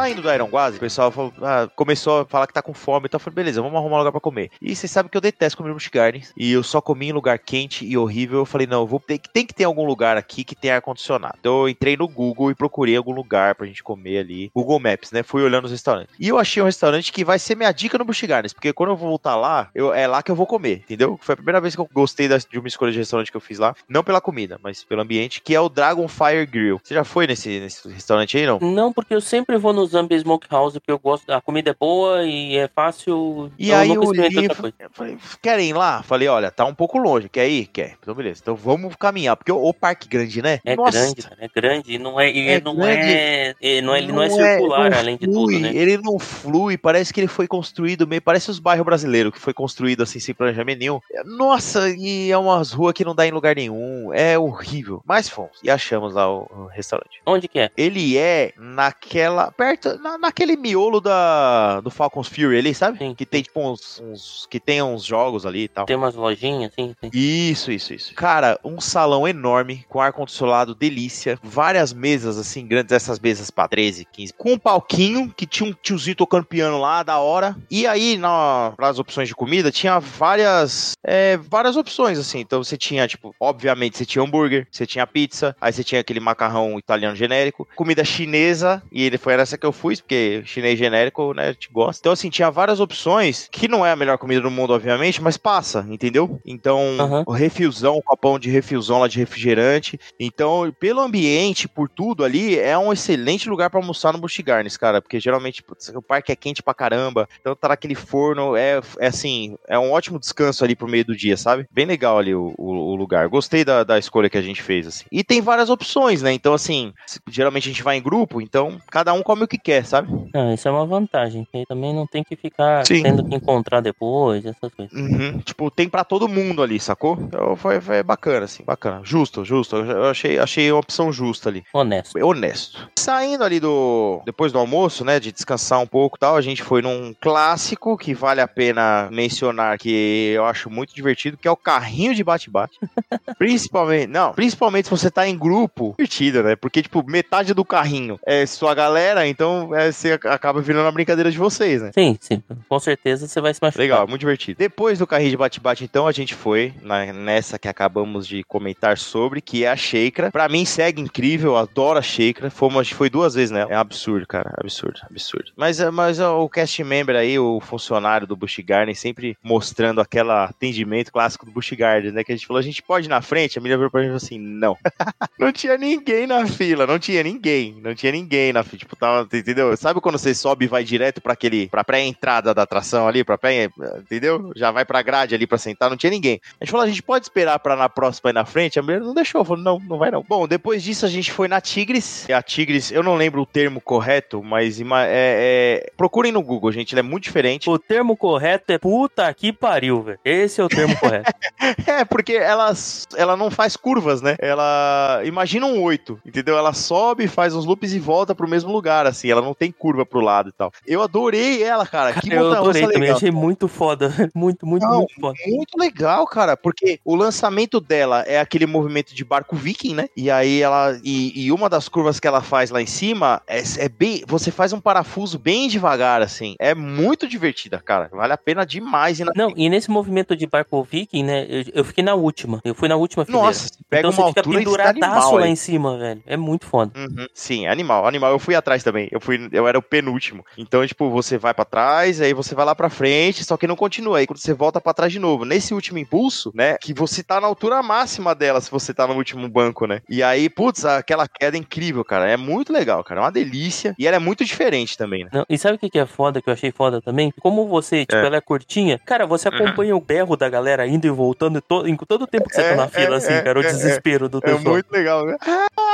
Saindo do Aranguazi, o pessoal falou- ah, começou a falar que tá com fome, então eu falei, beleza, vamos arrumar um lugar pra comer. E vocês sabem que eu detesto comer Busch Gardens, e eu só comi em lugar quente e horrível. Eu falei, não, eu vou ter, tem que ter algum lugar aqui que tenha ar-condicionado. Então eu entrei no Google e procurei algum lugar pra gente comer ali. Google Maps, né? Fui olhando os restaurantes. E eu achei um restaurante que vai ser minha dica no Busch Gardens, porque quando eu voltar lá, eu, é lá que eu vou comer, entendeu? Foi a primeira vez que eu gostei das- de uma escolha de restaurante que eu fiz lá. Não pela comida, mas pelo ambiente, que é o Dragonfire Grill. Você já foi nesse, nesse restaurante aí, não? Não, porque eu sempre vou no Zambia Smokehouse, porque eu gosto, a comida é boa e é fácil. E então aí eu eu falei, querem ir lá? Falei, olha, tá um pouco longe, quer ir? Quer. Então beleza, então vamos caminhar, porque o, o parque grande, né? É Nossa, grande, é grande. E não é, e É não grande. é, e não é, ele não é circular, não além de flui, tudo, né? Ele não flui, parece que ele foi construído meio, parece os bairros brasileiros, que foi construído assim sem planejamento nenhum. Nossa, e é umas ruas que não dá em lugar nenhum, é horrível. Mas fomos e achamos lá o, o restaurante. Onde que é? Ele é naquela, perto, na- naquele miolo da, do Falcons Fury ali, sabe? Sim. Que tem tipo uns, uns- que tem uns jogos ali e tal. Tem umas lojinhas, assim. Tem. Isso, isso, isso. Cara, um salão enorme, com ar-condicionado, delícia. Várias mesas, assim, grandes, essas mesas pra 13, 15. Com um palquinho, que tinha um tiozinho tocando piano lá, da hora. E aí, na, nas opções de comida, tinha várias, é, várias opções, assim. Então você tinha, tipo, obviamente, você tinha hambúrguer, você tinha pizza, aí você tinha aquele macarrão italiano genérico, comida chinesa, e ele foi nessa que eu fui, porque chinês genérico, né, te gosta. Então, assim, tinha várias opções, que não é a melhor comida do mundo, obviamente, mas passa, entendeu? Então, Aham. o refilzão, um copão de refilzão lá de refrigerante. Então, pelo ambiente, por tudo ali, é um excelente lugar pra almoçar no Busch Gardens, cara, porque geralmente putz, o parque é quente pra caramba, então tá naquele forno, é, é assim, é um ótimo descanso ali pro meio do dia, sabe? Bem legal ali o, o- o lugar. Gostei da, da escolha que a gente fez, assim. E tem várias opções, né? Então, assim, geralmente a gente vai em grupo, então cada um um come o que quer, sabe? Ah, isso é uma vantagem, que aí também não tem que ficar Sim. tendo que encontrar depois, essas coisas. Uhum. Tipo, tem pra todo mundo ali, sacou? Então, foi, foi bacana, assim, bacana. Justo, justo. Eu eu achei, achei uma opção justa ali. Honesto. Honesto. Saindo ali do. Depois do almoço, né? De descansar um pouco e tal, a gente foi num clássico que vale a pena mencionar que eu acho muito divertido, que é o carrinho de bate-bate. principalmente. Não, principalmente se você tá em grupo, divertido, né? Porque, tipo, metade do carrinho é sua galera, então é, você acaba virando uma brincadeira de vocês, né? Sim, sim. Com certeza você vai se machucar. Legal, muito divertido. Depois do carrinho de bate-bate, então, a gente foi na- nessa que acabamos de comentar sobre, que é a Sheikra. Pra mim, segue incrível, adoro a Sheikra. Fomos, a foi duas vezes nela. É absurdo, cara. Absurdo, absurdo. Mas, é- mas o cast member aí, o funcionário do Busch Garden, sempre mostrando aquele atendimento clássico do Busch Garden, né? Que a gente falou, a gente pode ir na frente? A menina virou pra gente e falou assim, não. não tinha ninguém na fila, não tinha ninguém. Não tinha ninguém na fila. Tipo, tava, entendeu? Sabe quando você sobe e vai direto pra aquele, pra pré-entrada da atração ali, pra pré, entendeu? Já vai pra grade ali pra sentar, não tinha ninguém. A gente falou, a gente pode esperar pra na próxima ir na frente? A mulher não deixou, falou, não, não vai não. Bom, depois disso a gente foi na Tigres. E a Tigres, eu não lembro o termo correto, mas é, é- procurem no Google, gente, ele é muito diferente. O termo correto é puta que pariu, velho. Esse é o termo correto. É, porque ela, ela não faz curvas, né? Ela. Imagina um 8, entendeu? Ela sobe, faz uns loops e volta pro mesmo lugar, assim. Ela não tem curva pro lado e tal. Eu adorei ela, cara. que eu adorei também, legal. achei muito foda. Muito, muito, Não, muito foda. Muito legal, cara, porque o lançamento dela é aquele movimento de barco viking, né? E aí ela. E, e uma das curvas que ela faz lá em cima é, é bem. Você faz um parafuso bem devagar, assim. É muito divertida, cara. Vale a pena demais. na- Não, e nesse movimento de barco viking, né, eu, eu fiquei na última. Eu fui na última fileira. Nossa, pega então uma você fica penduradaço animal lá aí. em cima, velho. É muito foda. Uhum. Sim, animal, animal. Eu fui atrás também. Eu fui, eu era o penúltimo. Então, tipo, você vai pra trás, aí você vai lá pra frente, só que não continua. Aí quando você volta pra trás de novo, nesse último impulso, né, que você tá na altura máxima dela se você tá no último banco, né? E aí, putz, aquela queda é incrível, cara. É muito legal, cara. É uma delícia. E ela é muito diferente também, né? Não, e sabe o que que é foda, que eu achei foda também? Como você, tipo, É. ela é curtinha, cara, você acompanha o berro da galera indo e voltando to, em todo o tempo que você É, tá na fila, é, assim, é, cara, o é, desespero do É pessoal. muito legal, né?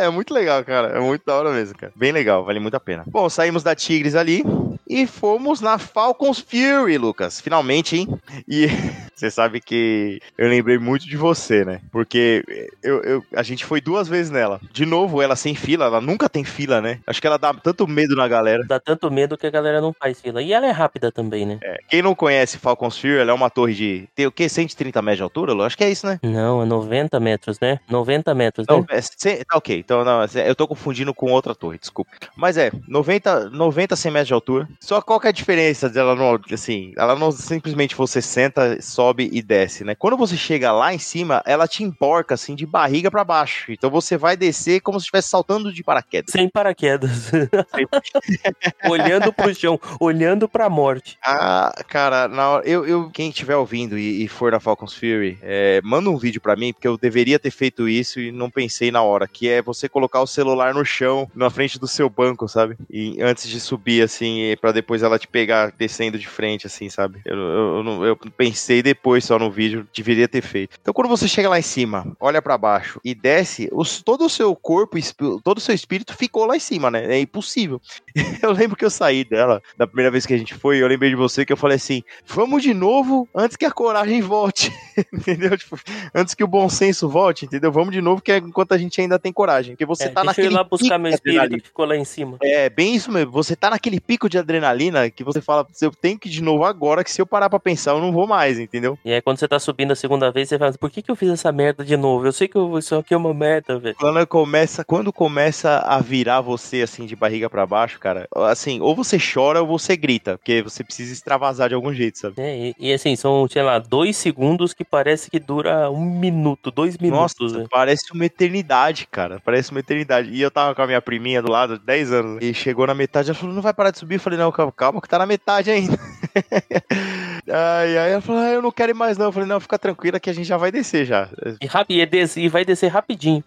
É muito legal, cara. É muito da hora mesmo, cara. Bem legal, vale muito a pena. Bom, saímos da Tigres ali e fomos na Falcons Fury, Lucas. Finalmente, hein? E você sabe que eu lembrei muito de você, né? Porque eu, eu- a gente foi duas vezes nela. De novo, ela sem fila, ela nunca tem fila, né? Acho que ela dá tanto medo na galera. Dá tanto medo que a galera não faz fila. E ela é rápida também, né? É, Quem não conhece Falcons Fury, ela é uma torre de. Tem o quê? 130 metros de altura, Lu? Acho que é isso, né? Não, é 90 metros, né? 90 metros, Não, né? é, tá ok. Então, não, eu tô confundindo com outra torre, desculpa. Mas é, 90, 90 100 metros de altura. Só qual que é a diferença dela, não, assim, ela não simplesmente você senta, sobe e desce, né? Quando você chega lá em cima, ela te emborca, assim, de barriga pra baixo. Então você vai descer como se estivesse saltando de paraquedas. Sem paraquedas. olhando pro chão, olhando pra morte. Ah, cara, na hora, eu, eu quem estiver ouvindo e, e for na Falcons Fury, é, manda um vídeo pra mim, porque eu deveria ter feito isso e não pensei na hora, que é você colocar o celular no chão, na frente do seu banco, sabe? E antes de subir, assim, pra depois ela te pegar descendo de frente, assim, sabe? Eu, eu, eu não- eu pensei depois só no vídeo, deveria ter feito. Então quando você chega lá em cima, olha pra baixo e desce, os- todo o seu corpo, todo o seu espírito ficou lá em cima, né? É impossível. Eu lembro que eu saí dela, da primeira vez que a gente foi, eu lembrei de você que eu falei assim: vamos de novo antes que a coragem volte. entendeu? Tipo, antes que o bom senso volte, entendeu? Vamos de novo, que é enquanto a gente ainda tem coragem. Porque você É, tá deixa eu naquele. ir lá buscar meu espírito que ficou lá em cima. É, bem isso mesmo. Você tá naquele pico de adrenalina que você fala, eu tenho que ir de novo agora, que se eu parar pra pensar, eu não vou mais, entendeu? E aí quando você tá subindo a segunda vez, você fala, por que que eu fiz essa merda de novo? Eu sei que eu- isso aqui é uma merda, velho. Quando começa, quando começa a virar você assim de barriga pra baixo, cara, assim, ou você chora ou você grita, porque você precisa extravasar de algum jeito, sabe? É, e, e assim, são, sei lá, dois segundos que parece que dura um minuto, dois minutos, Nossa, velho. parece uma eternidade, cara. Parece uma eternidade. E eu tava com a minha priminha do lado, 10 anos. E chegou na metade, ela falou, não vai parar de subir. Eu falei, não, calma, calma que tá na metade ainda. Ai, aí ela falou, ah, eu não quero ir mais não. Eu falei, não, fica tranquila que a gente já vai descer já. E, e, e vai descer rapidinho.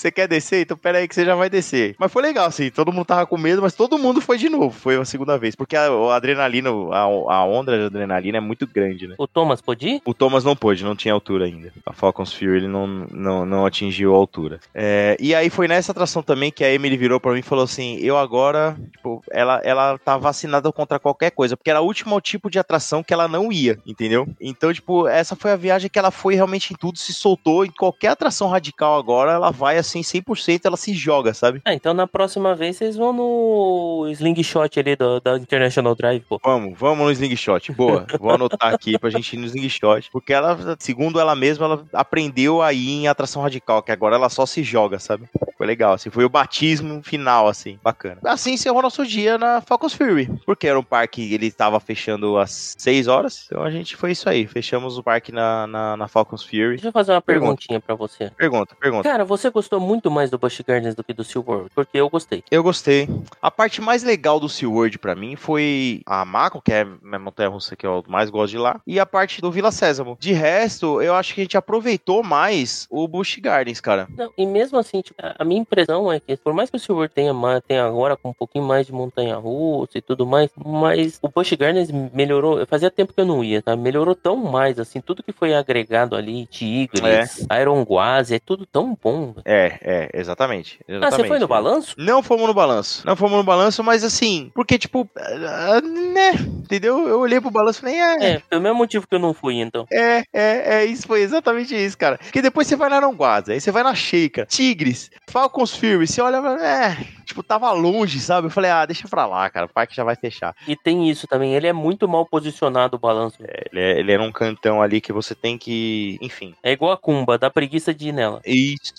Você quer descer? Então pera aí que você já vai descer. Mas foi legal, assim, todo mundo tava com medo, mas todo mundo foi de novo. Foi a segunda vez. Porque a, a adrenalina, a, a onda de adrenalina é muito grande, né? O Thomas pôde ir? O Thomas não pôde, não tinha altura ainda. A Falcons Fury ele não, não, não atingiu a altura. É, e aí foi nessa atração também que a Emily virou pra mim e falou assim: Eu agora, tipo, ela, ela tá vacinada contra qualquer coisa, porque era o último tipo de atração que ela não ia, entendeu? Então, tipo, essa foi a viagem que ela foi realmente em tudo, se soltou. Em qualquer atração radical agora, ela vai assim, 100%, ela se joga, sabe? Ah, então na próxima vez vocês vão no slingshot ali do, da International Drive, pô. Vamos, vamos no slingshot. Boa. Vou anotar aqui pra gente ir no slingshot. Porque ela, segundo ela mesma, ela aprendeu a ir em atração radical, que agora ela só se joga, sabe? Foi legal, assim. Foi o batismo final, assim. Bacana. Assim encerrou nosso dia na Falcons Fury. Porque era um parque, ele estava fechando às 6 horas. Então a gente foi isso aí. Fechamos o parque na, na, na Falcons Fury. Deixa eu fazer uma Pergunta. perguntinha pra você. Pergunta, pergunta. Cara, você gostou muito mais do Busch Gardens do que do SeaWorld? Porque eu gostei. Eu gostei. A parte mais legal do SeaWorld pra mim foi a Mako, que é a montanha russa que eu mais gosto de lá, e a parte do Vila Sésamo. De resto, eu acho que a gente aproveitou mais o Busch Gardens, cara. Não, e mesmo assim, tipo, a minha impressão é que, por mais que o SeaWorld tenha, tenha agora com um pouquinho mais de montanha-russa e tudo mais, mas o Busch Gardens melhorou, fazia tempo que eu não ia, tá? Melhorou tão mais, assim, tudo que foi agregado ali, Tigres, Iron Guazi, é tudo tão bom. É, é, exatamente. Ah, exatamente. você foi no balanço? Não fomos no balanço. Não fomos no balanço, mas assim, porque, tipo, ah, né? Entendeu? Eu olhei pro balanço e falei, é, É, pelo mesmo motivo que eu não fui, então. É, é, é, isso foi exatamente isso, cara. Porque depois você vai na Aranguaza, aí você vai na Sheikah, Tigres, Falcons Fury, você olha, é, tipo, tava longe, sabe? Eu falei, ah, deixa pra lá, cara, o parque já vai fechar. E tem isso também, ele é muito mal posicionado o balanço. É, Ele é, ele é num cantão ali que você tem que, enfim. É igual a Kumba, dá preguiça de ir nela. Isso,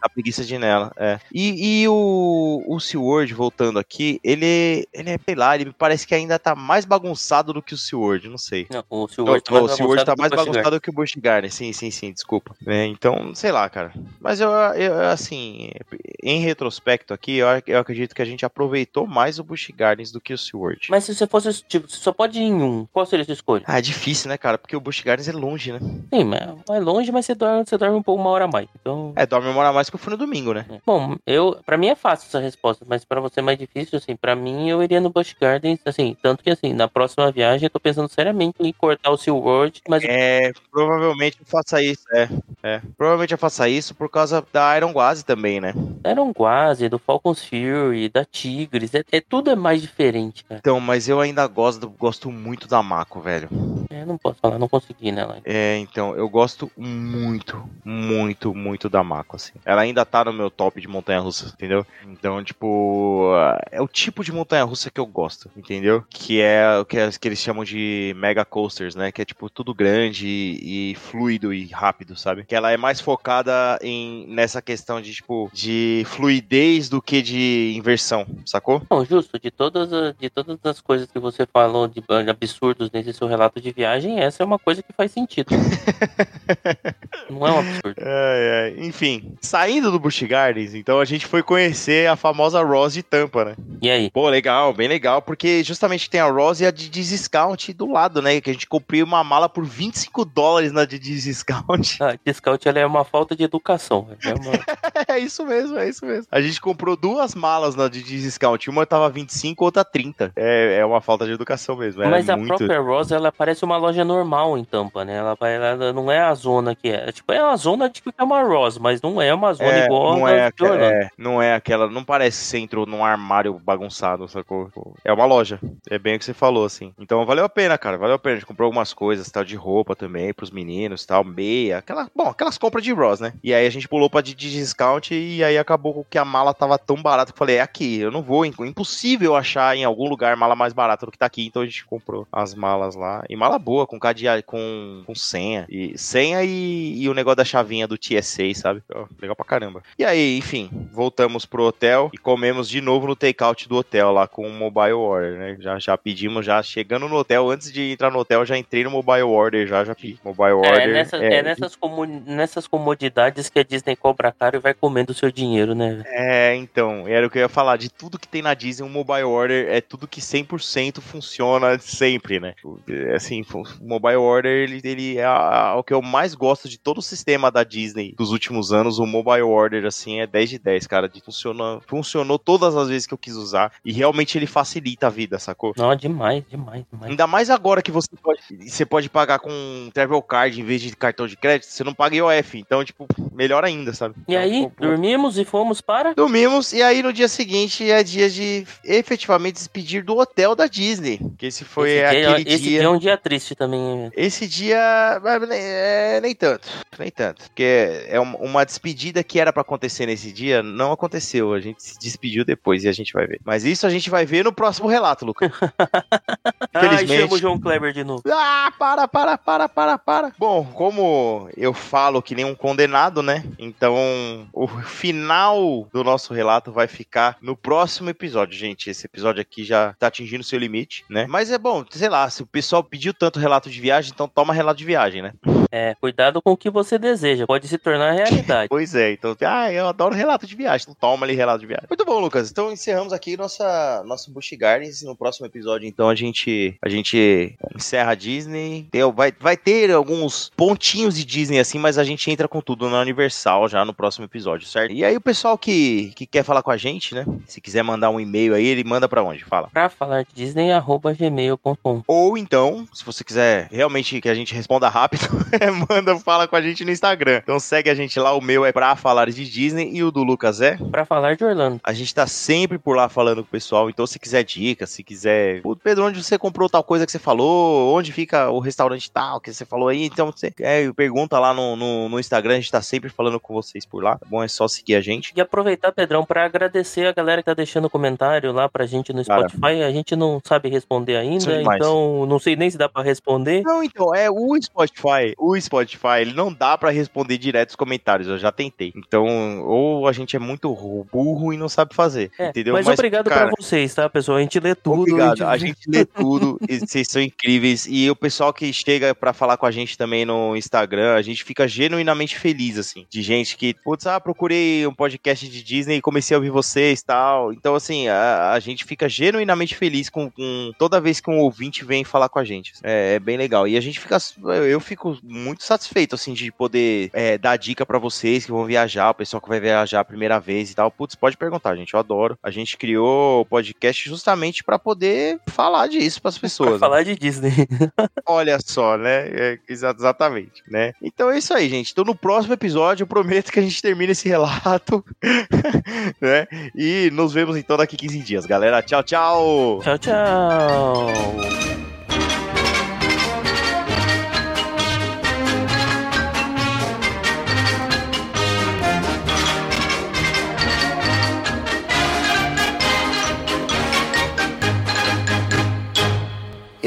a preguiça de ir nela, é. E, e o, o SeaWorld, voltando aqui, ele, ele é, sei lá, ele parece que ainda tá mais bagunçado do que o SeaWorld, não sei. Não, o SeaWorld tá o mais tá bagunçado mais bagunçado que o Busch Gardens, sim, sim, sim, desculpa. É, então, sei lá, cara. Mas eu, eu, assim, em retrospecto aqui, eu, eu acredito que a gente aproveitou mais o Busch Gardens do que o SeaWorld. Mas se você fosse, tipo, você só pode ir em um, qual seria a sua escolha? Ah, é difícil, né, cara? Porque o Busch Gardens é longe, né? Sim, mas é longe, mas você dorme, você dorme um pouco uma hora a mais. Então. É, dorme uma hora mais que eu fui no domingo, né? Bom, eu, pra mim é fácil essa resposta, mas pra você é mais difícil, assim, pra mim eu iria no Busch Gardens, assim, tanto que assim, na próxima viagem eu tô pensando seriamente em cortar o SeaWorld, mas É, provavelmente eu faça isso, é. É, provavelmente eu faça isso por causa da Iron Guazi também, né? um Guazi, do Falcons Fury, da Tigres, é, é- tudo é mais diferente, cara. Então, mas eu ainda gosto, gosto muito da Mako, velho. É, não posso falar, não consegui nela. É, então, eu gosto muito, muito, muito da Mako, assim. Ela ainda tá no meu top de montanha-russa, entendeu? Então, tipo, é o tipo de montanha-russa que eu gosto, entendeu? Que é o que, é- que eles chamam de mega coasters, né? Que é, tipo, tudo grande e, e fluido e rápido, sabe? Que ela é mais focada em, nessa questão de, tipo, de fluidez do que de inversão, sacou? Não, justo, de todas, as- de todas as coisas que você falou de, de absurdos nesse seu relato de viagem, essa é uma coisa que faz sentido. não é um absurdo. É, é, Enfim, saindo do Busch Gardens, então a gente foi conhecer a famosa Rose de Tampa, né? E aí? Pô, legal, bem legal, porque justamente tem a Rose e a Didi Discount do lado, né? Que a gente comprou uma mala por 25 dólares na Didi Discount. A discount ela é uma falta de educação. É uma- é isso mesmo, é isso mesmo. A gente comprou duas malas na Didi Discount, uma tava 25, outra 30. É, é uma falta de educação mesmo. É Mas a muito... própria Rosa, ela parece uma loja normal em Tampa, né? Ela, ela não é a zona que é. Tipo, é uma zona de que é uma Rosa, mas não é uma zona É, igual não a é, de aquela, é, não é aquela. Não parece que você entrou num armário bagunçado, sacou? É uma loja. É bem o que você falou, assim. Então valeu a pena, cara. Valeu a pena. A gente comprou algumas coisas, tal, de roupa também, pros meninos, tal, meia. Aquela, bom, aquelas compras de Ross, né? E aí a gente pulou pra Didi Discount e aí acabou que a mala tava tão barata que eu falei, é aqui, eu não vou. é Impossível achar em algum lugar mala mais barata do que tá aqui. Então a gente comprou as malas lá. E mala boa, com cadeado, com, com senha. E senha e, e o negócio da chavinha do TSA, sabe? Legal pra caramba. E aí, enfim, voltamos pro hotel e comemos de novo no takeout do hotel lá com o mobile order, né? Já, já pedimos, já chegando no hotel, antes de entrar no hotel, já entrei no mobile order, já, já pedi. Mobile É, order. nessa- é nessas, comu- nessas comodidades que a Disney cobra caro e vai comendo o seu dinheiro, né? É, então, era o que eu ia falar. De tudo que tem na Disney, um mobile order é tudo que 100% funciona sempre, né? Assim, o Mobile Order, ele, ele é a- a- o que eu mais gosto de todo o sistema da Disney dos últimos anos. O Mobile Order, assim, é 10 de 10, cara. De funciona, funcionou todas as vezes que eu quis usar. E realmente ele facilita a vida, sacou? Não, demais, demais, demais. Ainda mais agora que você pode, você pode pagar com Travel Card em vez de cartão de crédito, você não paga IOF. Então, tipo, melhor ainda, sabe? E Então, aí, dormimos e fomos para. Dormimos e aí no dia seguinte é dia de efetivamente despedir do hotel da Disney. Que esse foi esse dia, aquele esse dia. dia é um dia triste também. Esse dia nem- é, nem tanto, nem tanto, porque é um- uma despedida que era pra acontecer nesse dia, não aconteceu. A gente se despediu depois e a gente vai ver. Mas isso a gente vai ver no próximo relato, Lucas. Ai, chama o João Kleber de novo. Ah, para, para, para, para, para. Bom, como eu falo que nem um condenado, né? Então, o final do nosso relato vai ficar no próximo episódio, gente. Esse episódio aqui já tá atingindo seu limite, né? Mas é bom, sei lá, se o pessoal pediu tanto relato de viagem, então toma relato de viagem, né? É, cuidado com o que você deseja, pode se tornar realidade. Pois é, então, ah, eu adoro relato de viagem, então toma ali relato de viagem. Muito bom, Lucas. Então encerramos aqui nossa nosso Busch Gardens. No próximo episódio, então, a gente a gente encerra a Disney. Vai, vai ter alguns pontinhos de Disney assim, mas a gente entra com tudo na Universal já no próximo episódio, certo? E aí o pessoal que, que quer falar com a gente, né? Se quiser mandar um e-mail aí, ele manda pra onde? Fala. Pra falar de Disney, arroba gmail.com. Ou então, se você quiser realmente que a gente responda rápido, manda, fala com a gente no Instagram. Então segue a gente lá, o meu é pra falar de Disney e o do Lucas é Pra falar de Orlando. A gente tá sempre por lá falando com o pessoal, então se quiser dicas, se quiser. Pedro, onde você comprou tal coisa que você falou? Onde fica o restaurante tal que você falou aí? Então você é, pergunta lá no, no, no Instagram, a gente tá sempre falando com vocês por lá, tá bom? É só seguir a gente. E aproveitar, Pedrão, pra agradecer a galera que tá deixando comentário lá pra gente no Cara. Spotify. A gente não sabe responder ainda, então não sei nem se dá pra responder. Não, então, é o Spotify. O Spotify, ele não dá pra responder direto os comentários, eu já tentei. Então, ou a gente é muito burro e não sabe fazer, É, entendeu? Mas, obrigado cara, pra vocês, tá, pessoal? A gente lê tudo. Obrigado, a gente lê tudo, e vocês são incríveis. E o pessoal que chega pra falar com a gente também no Instagram, a gente fica genuinamente feliz, assim, de gente que, putz, ah, procurei um podcast de Disney e comecei a ouvir vocês tal. Então, assim, a, a gente fica genuinamente feliz com, com toda vez que um ouvinte vem falar com a gente. É, é bem legal. E a gente fica, eu fico muito satisfeito, assim, de poder é, dar dica pra vocês que vão viajar, o pessoal que vai viajar a primeira vez e tal. Putz, pode perguntar, gente, eu adoro. A gente criou o podcast justamente pra poder falar disso pras Pra pessoas. né? falar de Disney. Olha só, né? É, exa- exatamente, né? Então é isso aí, gente. Então no próximo episódio eu prometo que a gente termina esse relato, né? E nos vemos então daqui 15 dias, galera. Tchau, tchau! Tchau, tchau.